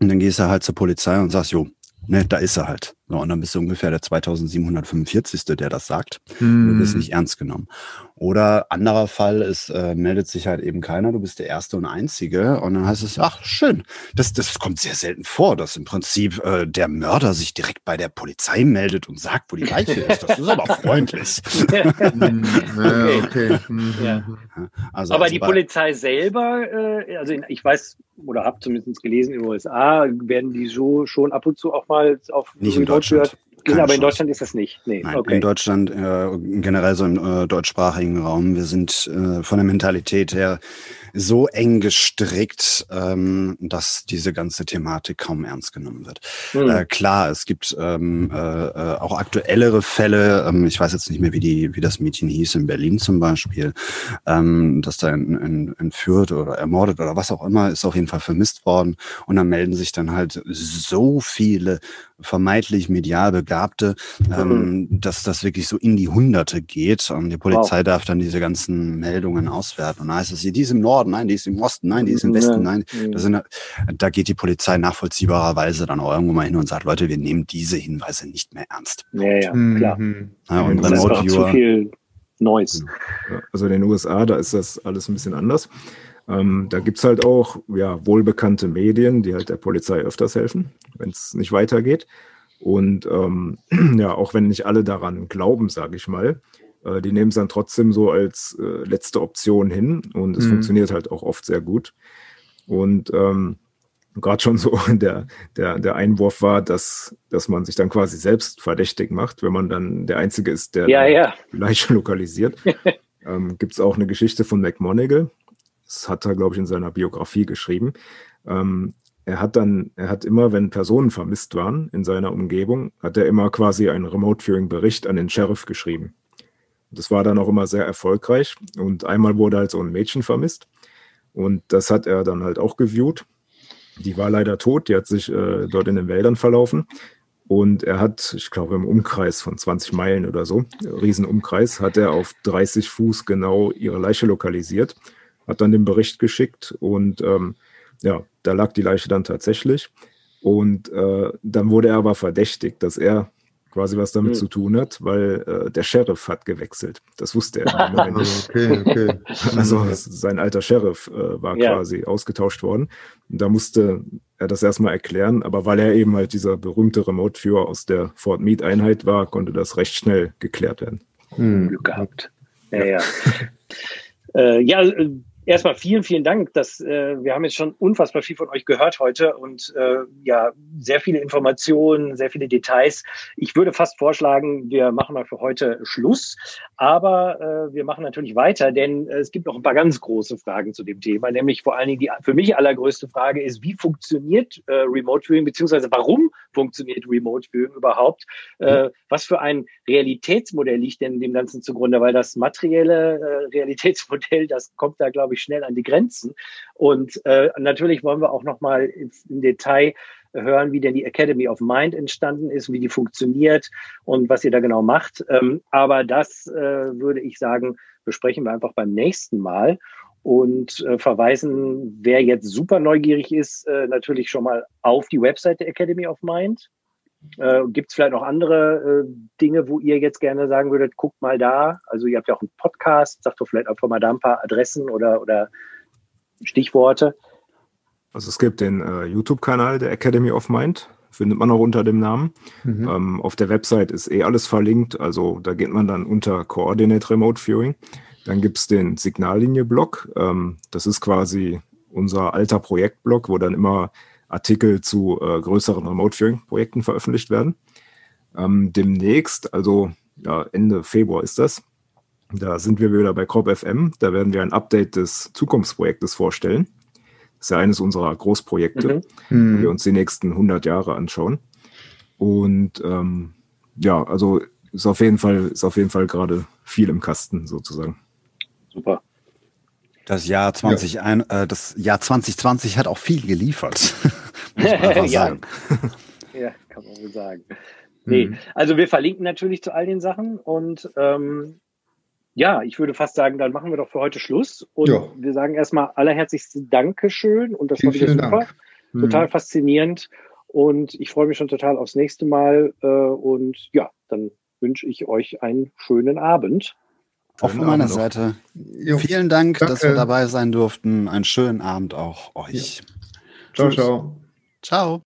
und dann gehst du halt zur Polizei und sagst, jo, ne, da ist er halt. So, und dann bist du ungefähr der 2745. der das sagt. Hm. Du bist nicht ernst genommen. Oder anderer Fall ist, äh, meldet sich halt eben keiner, du bist der Erste und Einzige. Und dann heißt es, ach, schön. Das, das kommt sehr selten vor, dass im Prinzip äh, der Mörder sich direkt bei der Polizei meldet und sagt, wo die Leiche ist. Das ist aber freundlich. Hm, okay. okay. Mhm. Ja. Also, aber also die Polizei selber, äh, also ich weiß oder habe zumindest gelesen in den USA, werden die so schon ab und zu auch mal auf nicht in Deutschland. Genau, aber in Deutschland ist das nicht. Nee, Nein, okay. in Deutschland, äh, generell so im äh, deutschsprachigen Raum, wir sind äh, von der Mentalität her so eng gestrickt, ähm, dass diese ganze Thematik kaum ernst genommen wird. Mhm. Äh, klar, es gibt ähm, äh, äh, auch aktuellere Fälle. Ähm, ich weiß jetzt nicht mehr, wie die, wie das Mädchen hieß in Berlin zum Beispiel, ähm, dass da in, in, entführt oder ermordet oder was auch immer, ist auf jeden Fall vermisst worden. Und dann melden sich dann halt so viele vermeintlich medial Begabte, ähm, mhm. dass das wirklich so in die Hunderte geht. Und die Polizei wow. darf dann diese ganzen Meldungen auswerten. Und da heißt es, die ist im Norden, nein, die ist im Osten, nein, die ist im Westen, nein. Da, sind, da geht die Polizei nachvollziehbarerweise dann auch irgendwo mal hin und sagt, Leute, wir nehmen diese Hinweise nicht mehr ernst. Ja, ja, klar. Mhm. Ja, und das Remote ist auch zu viel Neues. Genau. Also in den USA, da ist das alles ein bisschen anders. Ähm, da gibt es halt auch ja, wohlbekannte Medien, die halt der Polizei öfters helfen, wenn es nicht weitergeht. Und ähm, ja, auch wenn nicht alle daran glauben, sage ich mal, äh, die nehmen es dann trotzdem so als äh, letzte Option hin und es mhm. funktioniert halt auch oft sehr gut. Und ähm, gerade schon so der, der, der Einwurf war, dass, dass man sich dann quasi selbst verdächtig macht, wenn man dann der Einzige ist, der ja, ja. Leiche lokalisiert. ähm, Gibt es auch eine Geschichte von McMonagall. Das hat er, glaube ich, in seiner Biografie geschrieben. Ähm, er hat dann, er hat immer, wenn Personen vermisst waren in seiner Umgebung, hat er immer quasi einen Remote-Viewing-Bericht an den Sheriff geschrieben. Das war dann auch immer sehr erfolgreich. Und einmal wurde halt so ein Mädchen vermisst. Und das hat er dann halt auch geviewt. Die war leider tot, die hat sich äh, dort in den Wäldern verlaufen. Und er hat, ich glaube, im Umkreis von 20 Meilen oder so, Riesenumkreis, hat er auf 30 Fuß genau ihre Leiche lokalisiert, hat dann den Bericht geschickt und ähm, ja, da lag die Leiche dann tatsächlich. Und äh, dann wurde er aber verdächtigt, dass er quasi was damit mhm. zu tun hat, weil äh, der Sheriff hat gewechselt. Das wusste er nicht. okay, okay. Also sein alter Sheriff äh, war ja. quasi ausgetauscht worden. Und da musste er das erstmal erklären, aber weil er eben halt dieser berühmte Remote-Führer aus der Fort Meade-Einheit war, konnte das recht schnell geklärt werden. Hm. Glück gehabt. Ja, ja. äh, ja, äh, erstmal vielen, vielen Dank. Dass, äh, wir haben jetzt schon unfassbar viel von euch gehört heute und äh, ja, sehr viele Informationen, sehr viele Details. Ich würde fast vorschlagen, wir machen mal für heute Schluss, aber äh, wir machen natürlich weiter, denn es gibt noch ein paar ganz große Fragen zu dem Thema, nämlich vor allen Dingen die für mich allergrößte Frage ist, wie funktioniert äh, Remote Viewing, beziehungsweise warum funktioniert Remote Viewing überhaupt? Äh, was für ein Realitätsmodell liegt denn dem Ganzen zugrunde? Weil das materielle äh, Realitätsmodell, das kommt da, glaube ich, schnell an die Grenzen. Und äh, natürlich wollen wir auch noch mal im Detail hören, wie denn die Academy of Mind entstanden ist, wie die funktioniert und was ihr da genau macht. Ähm, aber das äh, würde ich sagen, besprechen wir einfach beim nächsten Mal und äh, verweisen, wer jetzt super neugierig ist, äh, natürlich schon mal auf die Website der Academy of Mind. Äh, Gibt es vielleicht noch andere äh, Dinge, wo ihr jetzt gerne sagen würdet, guckt mal da. Also ihr habt ja auch einen Podcast, sagt doch vielleicht einfach mal da ein paar Adressen oder, oder Stichworte. Also es gibt den äh, YouTube-Kanal der Academy of Mind, findet man auch unter dem Namen. Mhm. Ähm, auf der Website ist eh alles verlinkt, also da geht man dann unter Coordinate Remote Viewing. Dann gibt es den Signallinie-Blog, ähm, das ist quasi unser alter Projektblog, wo dann immer Artikel zu äh, größeren Remote-Viewing-Projekten veröffentlicht werden. Ähm, demnächst, also ja, Ende Februar ist das, da sind wir wieder bei Crop FM. Da werden wir ein Update des Zukunftsprojektes vorstellen. Das ist ja eines unserer Großprojekte, mhm. wo wir uns die nächsten 100 Jahre anschauen. Und ähm, ja, also ist auf jeden Fall, ist auf jeden Fall gerade viel im Kasten sozusagen. Super. Das Jahr 20, ja. ein, äh, das Jahr 2020 hat auch viel geliefert. ja. ja, kann man wohl sagen. Nee, mhm. also wir verlinken natürlich zu all den Sachen und ähm, ja, ich würde fast sagen, dann machen wir doch für heute Schluss und ja. wir sagen erstmal allerherzlichste Dankeschön und das vielen, war wieder super, Dank. total mhm. faszinierend und ich freue mich schon total aufs nächste Mal äh, und ja, dann wünsche ich euch einen schönen Abend. Auch von meiner Seite. Jo. Vielen Dank, Danke. dass wir dabei sein durften. Einen schönen Abend auch euch. Ja. Ciao, ciao. Ciao.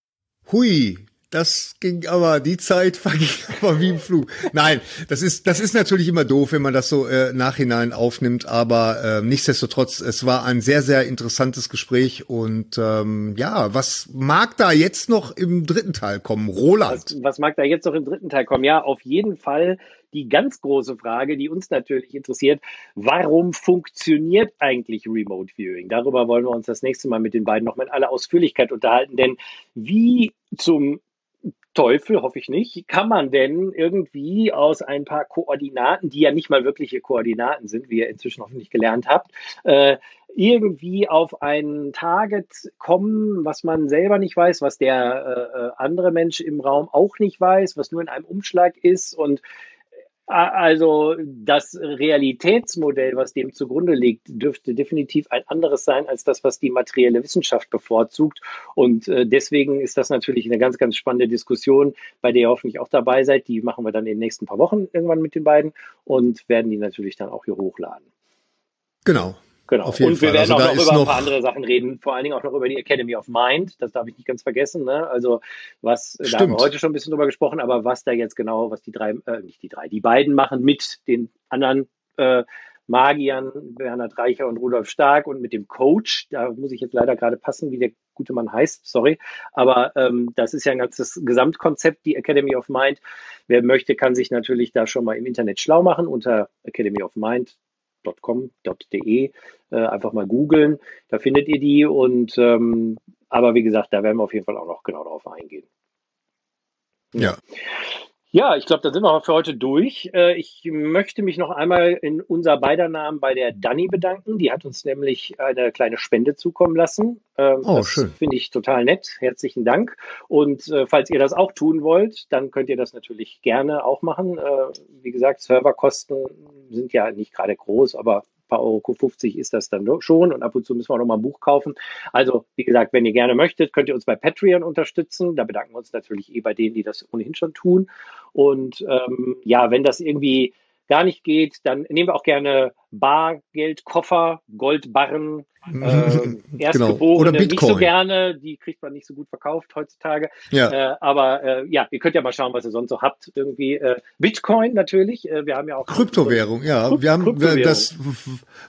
Hui, das ging aber, die Zeit verging aber wie im Flug. Nein, das ist, das ist natürlich immer doof, wenn man das so äh, nachhinein aufnimmt, aber äh, nichtsdestotrotz, es war ein sehr, sehr interessantes Gespräch und ähm, ja, was mag da jetzt noch im dritten Teil kommen? Roland. Was, was mag da jetzt noch im dritten Teil kommen? Ja, auf jeden Fall die ganz große Frage, die uns natürlich interessiert, warum funktioniert eigentlich Remote Viewing? Darüber wollen wir uns das nächste Mal mit den beiden noch mit aller Ausführlichkeit unterhalten, denn wie zum Teufel, hoffe ich nicht, kann man denn irgendwie aus ein paar Koordinaten, die ja nicht mal wirkliche Koordinaten sind, wie ihr inzwischen hoffentlich gelernt habt, äh, irgendwie auf ein Target kommen, was man selber nicht weiß, was der äh, äh andere Mensch im Raum auch nicht weiß, was nur in einem Umschlag ist und also das Realitätsmodell, was dem zugrunde liegt, dürfte definitiv ein anderes sein als das, was die materielle Wissenschaft bevorzugt. Und äh, deswegen ist das natürlich eine ganz, ganz spannende Diskussion, bei der ihr hoffentlich auch dabei seid. Die machen wir dann in den nächsten paar Wochen irgendwann mit den beiden und werden die natürlich dann auch hier hochladen. Genau. Genau. und wir Fall. werden also auch noch über ein paar andere Sachen reden, vor allen Dingen auch noch über die Academy of Mind. Das darf ich nicht ganz vergessen. Ne? Also was, Stimmt. da haben wir heute schon ein bisschen drüber gesprochen, aber was da jetzt genau, was die drei, äh, nicht die drei, die beiden machen mit den anderen äh, Magiern, Bernhard Reicher und Rudolf Stark und mit dem Coach, da muss ich jetzt leider gerade passen, wie der gute Mann heißt, sorry, aber ähm, das ist ja ein ganzes Gesamtkonzept, die Academy of Mind. Wer möchte, kann sich natürlich da schon mal im Internet schlau machen unter Academy of Mind .com.de äh, einfach mal googeln, da findet ihr die und ähm, aber wie gesagt, da werden wir auf jeden Fall auch noch genau darauf eingehen. Ja. Ja, ich glaube, da sind wir für heute durch. Äh, ich möchte mich noch einmal in unser beider Namen bei der Dani bedanken. Die hat uns nämlich eine kleine Spende zukommen lassen. Ähm, oh, das schön. Finde ich total nett. Herzlichen Dank. Und äh, falls ihr das auch tun wollt, dann könnt ihr das natürlich gerne auch machen. Äh, wie gesagt, Serverkosten sind ja nicht gerade groß, aber paar Euro 50 ist das dann schon und ab und zu müssen wir auch noch mal ein Buch kaufen. Also, wie gesagt, wenn ihr gerne möchtet, könnt ihr uns bei Patreon unterstützen. Da bedanken wir uns natürlich eh bei denen, die das ohnehin schon tun. Und ähm, ja, wenn das irgendwie gar nicht geht, dann nehmen wir auch gerne Bargeld, Koffer, Goldbarren, äh, Erstgeborene genau. Oder Bitcoin. nicht so gerne, die kriegt man nicht so gut verkauft heutzutage. Ja. Äh, aber äh, ja, ihr könnt ja mal schauen, was ihr sonst so habt. Irgendwie äh, Bitcoin natürlich. Äh, wir haben ja auch Kryptowährung. Ja, Krypt wir haben das,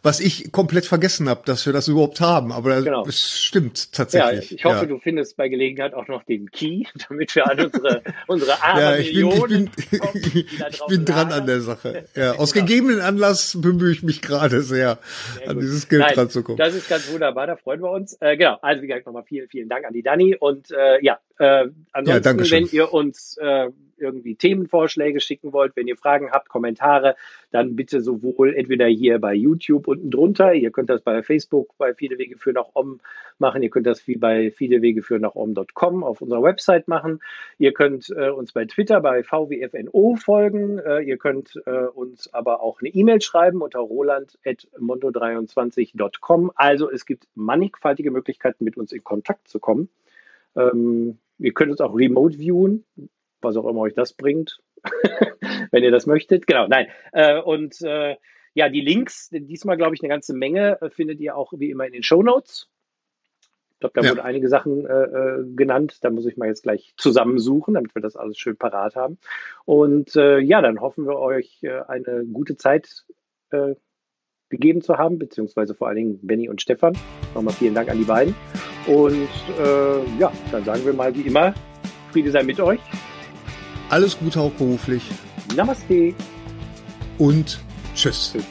was ich komplett vergessen habe, dass wir das überhaupt haben. Aber genau. es stimmt tatsächlich. Ja, ich hoffe, ja. du findest bei Gelegenheit auch noch den Key, damit wir an unsere unsere arme ja, ich Millionen bin, ich bin, kommen, ich bin dran an der Sache. Ja, aus genau. gegebenen Anlass bemühe ich mich gerade sehr, sehr an dieses Geld Nein, dran zu kommen. Das ist ganz wunderbar, da freuen wir uns. Äh, genau, also wie gesagt, nochmal vielen, vielen Dank an die Dani. Und äh, ja, äh, ansonsten, ja, wenn ihr uns äh, irgendwie Themenvorschläge schicken wollt, wenn ihr Fragen habt, Kommentare, dann bitte sowohl entweder hier bei YouTube unten drunter, ihr könnt das bei Facebook bei Viele Wege für nach Om machen, ihr könnt das wie bei Viele Wege für nach Om.com auf unserer Website machen, ihr könnt äh, uns bei Twitter bei VWFNO folgen, äh, ihr könnt äh, uns aber auch eine E-Mail schreiben unter roland.mondo23.com. Also es gibt mannigfaltige Möglichkeiten, mit uns in Kontakt zu kommen. Ähm, ihr könnt uns auch remote viewen was auch immer euch das bringt, wenn ihr das möchtet. Genau, nein. Äh, und äh, ja, die Links, diesmal glaube ich eine ganze Menge, äh, findet ihr auch wie immer in den Show Notes. Ich glaube, da ja. wurden einige Sachen äh, äh, genannt. Da muss ich mal jetzt gleich zusammensuchen, damit wir das alles schön parat haben. Und äh, ja, dann hoffen wir euch äh, eine gute Zeit äh, gegeben zu haben, beziehungsweise vor allen Dingen Benny und Stefan. Nochmal vielen Dank an die beiden. Und äh, ja, dann sagen wir mal wie immer, Friede sei mit euch. Alles Gute auch beruflich. Namaste. Und tschüss. tschüss.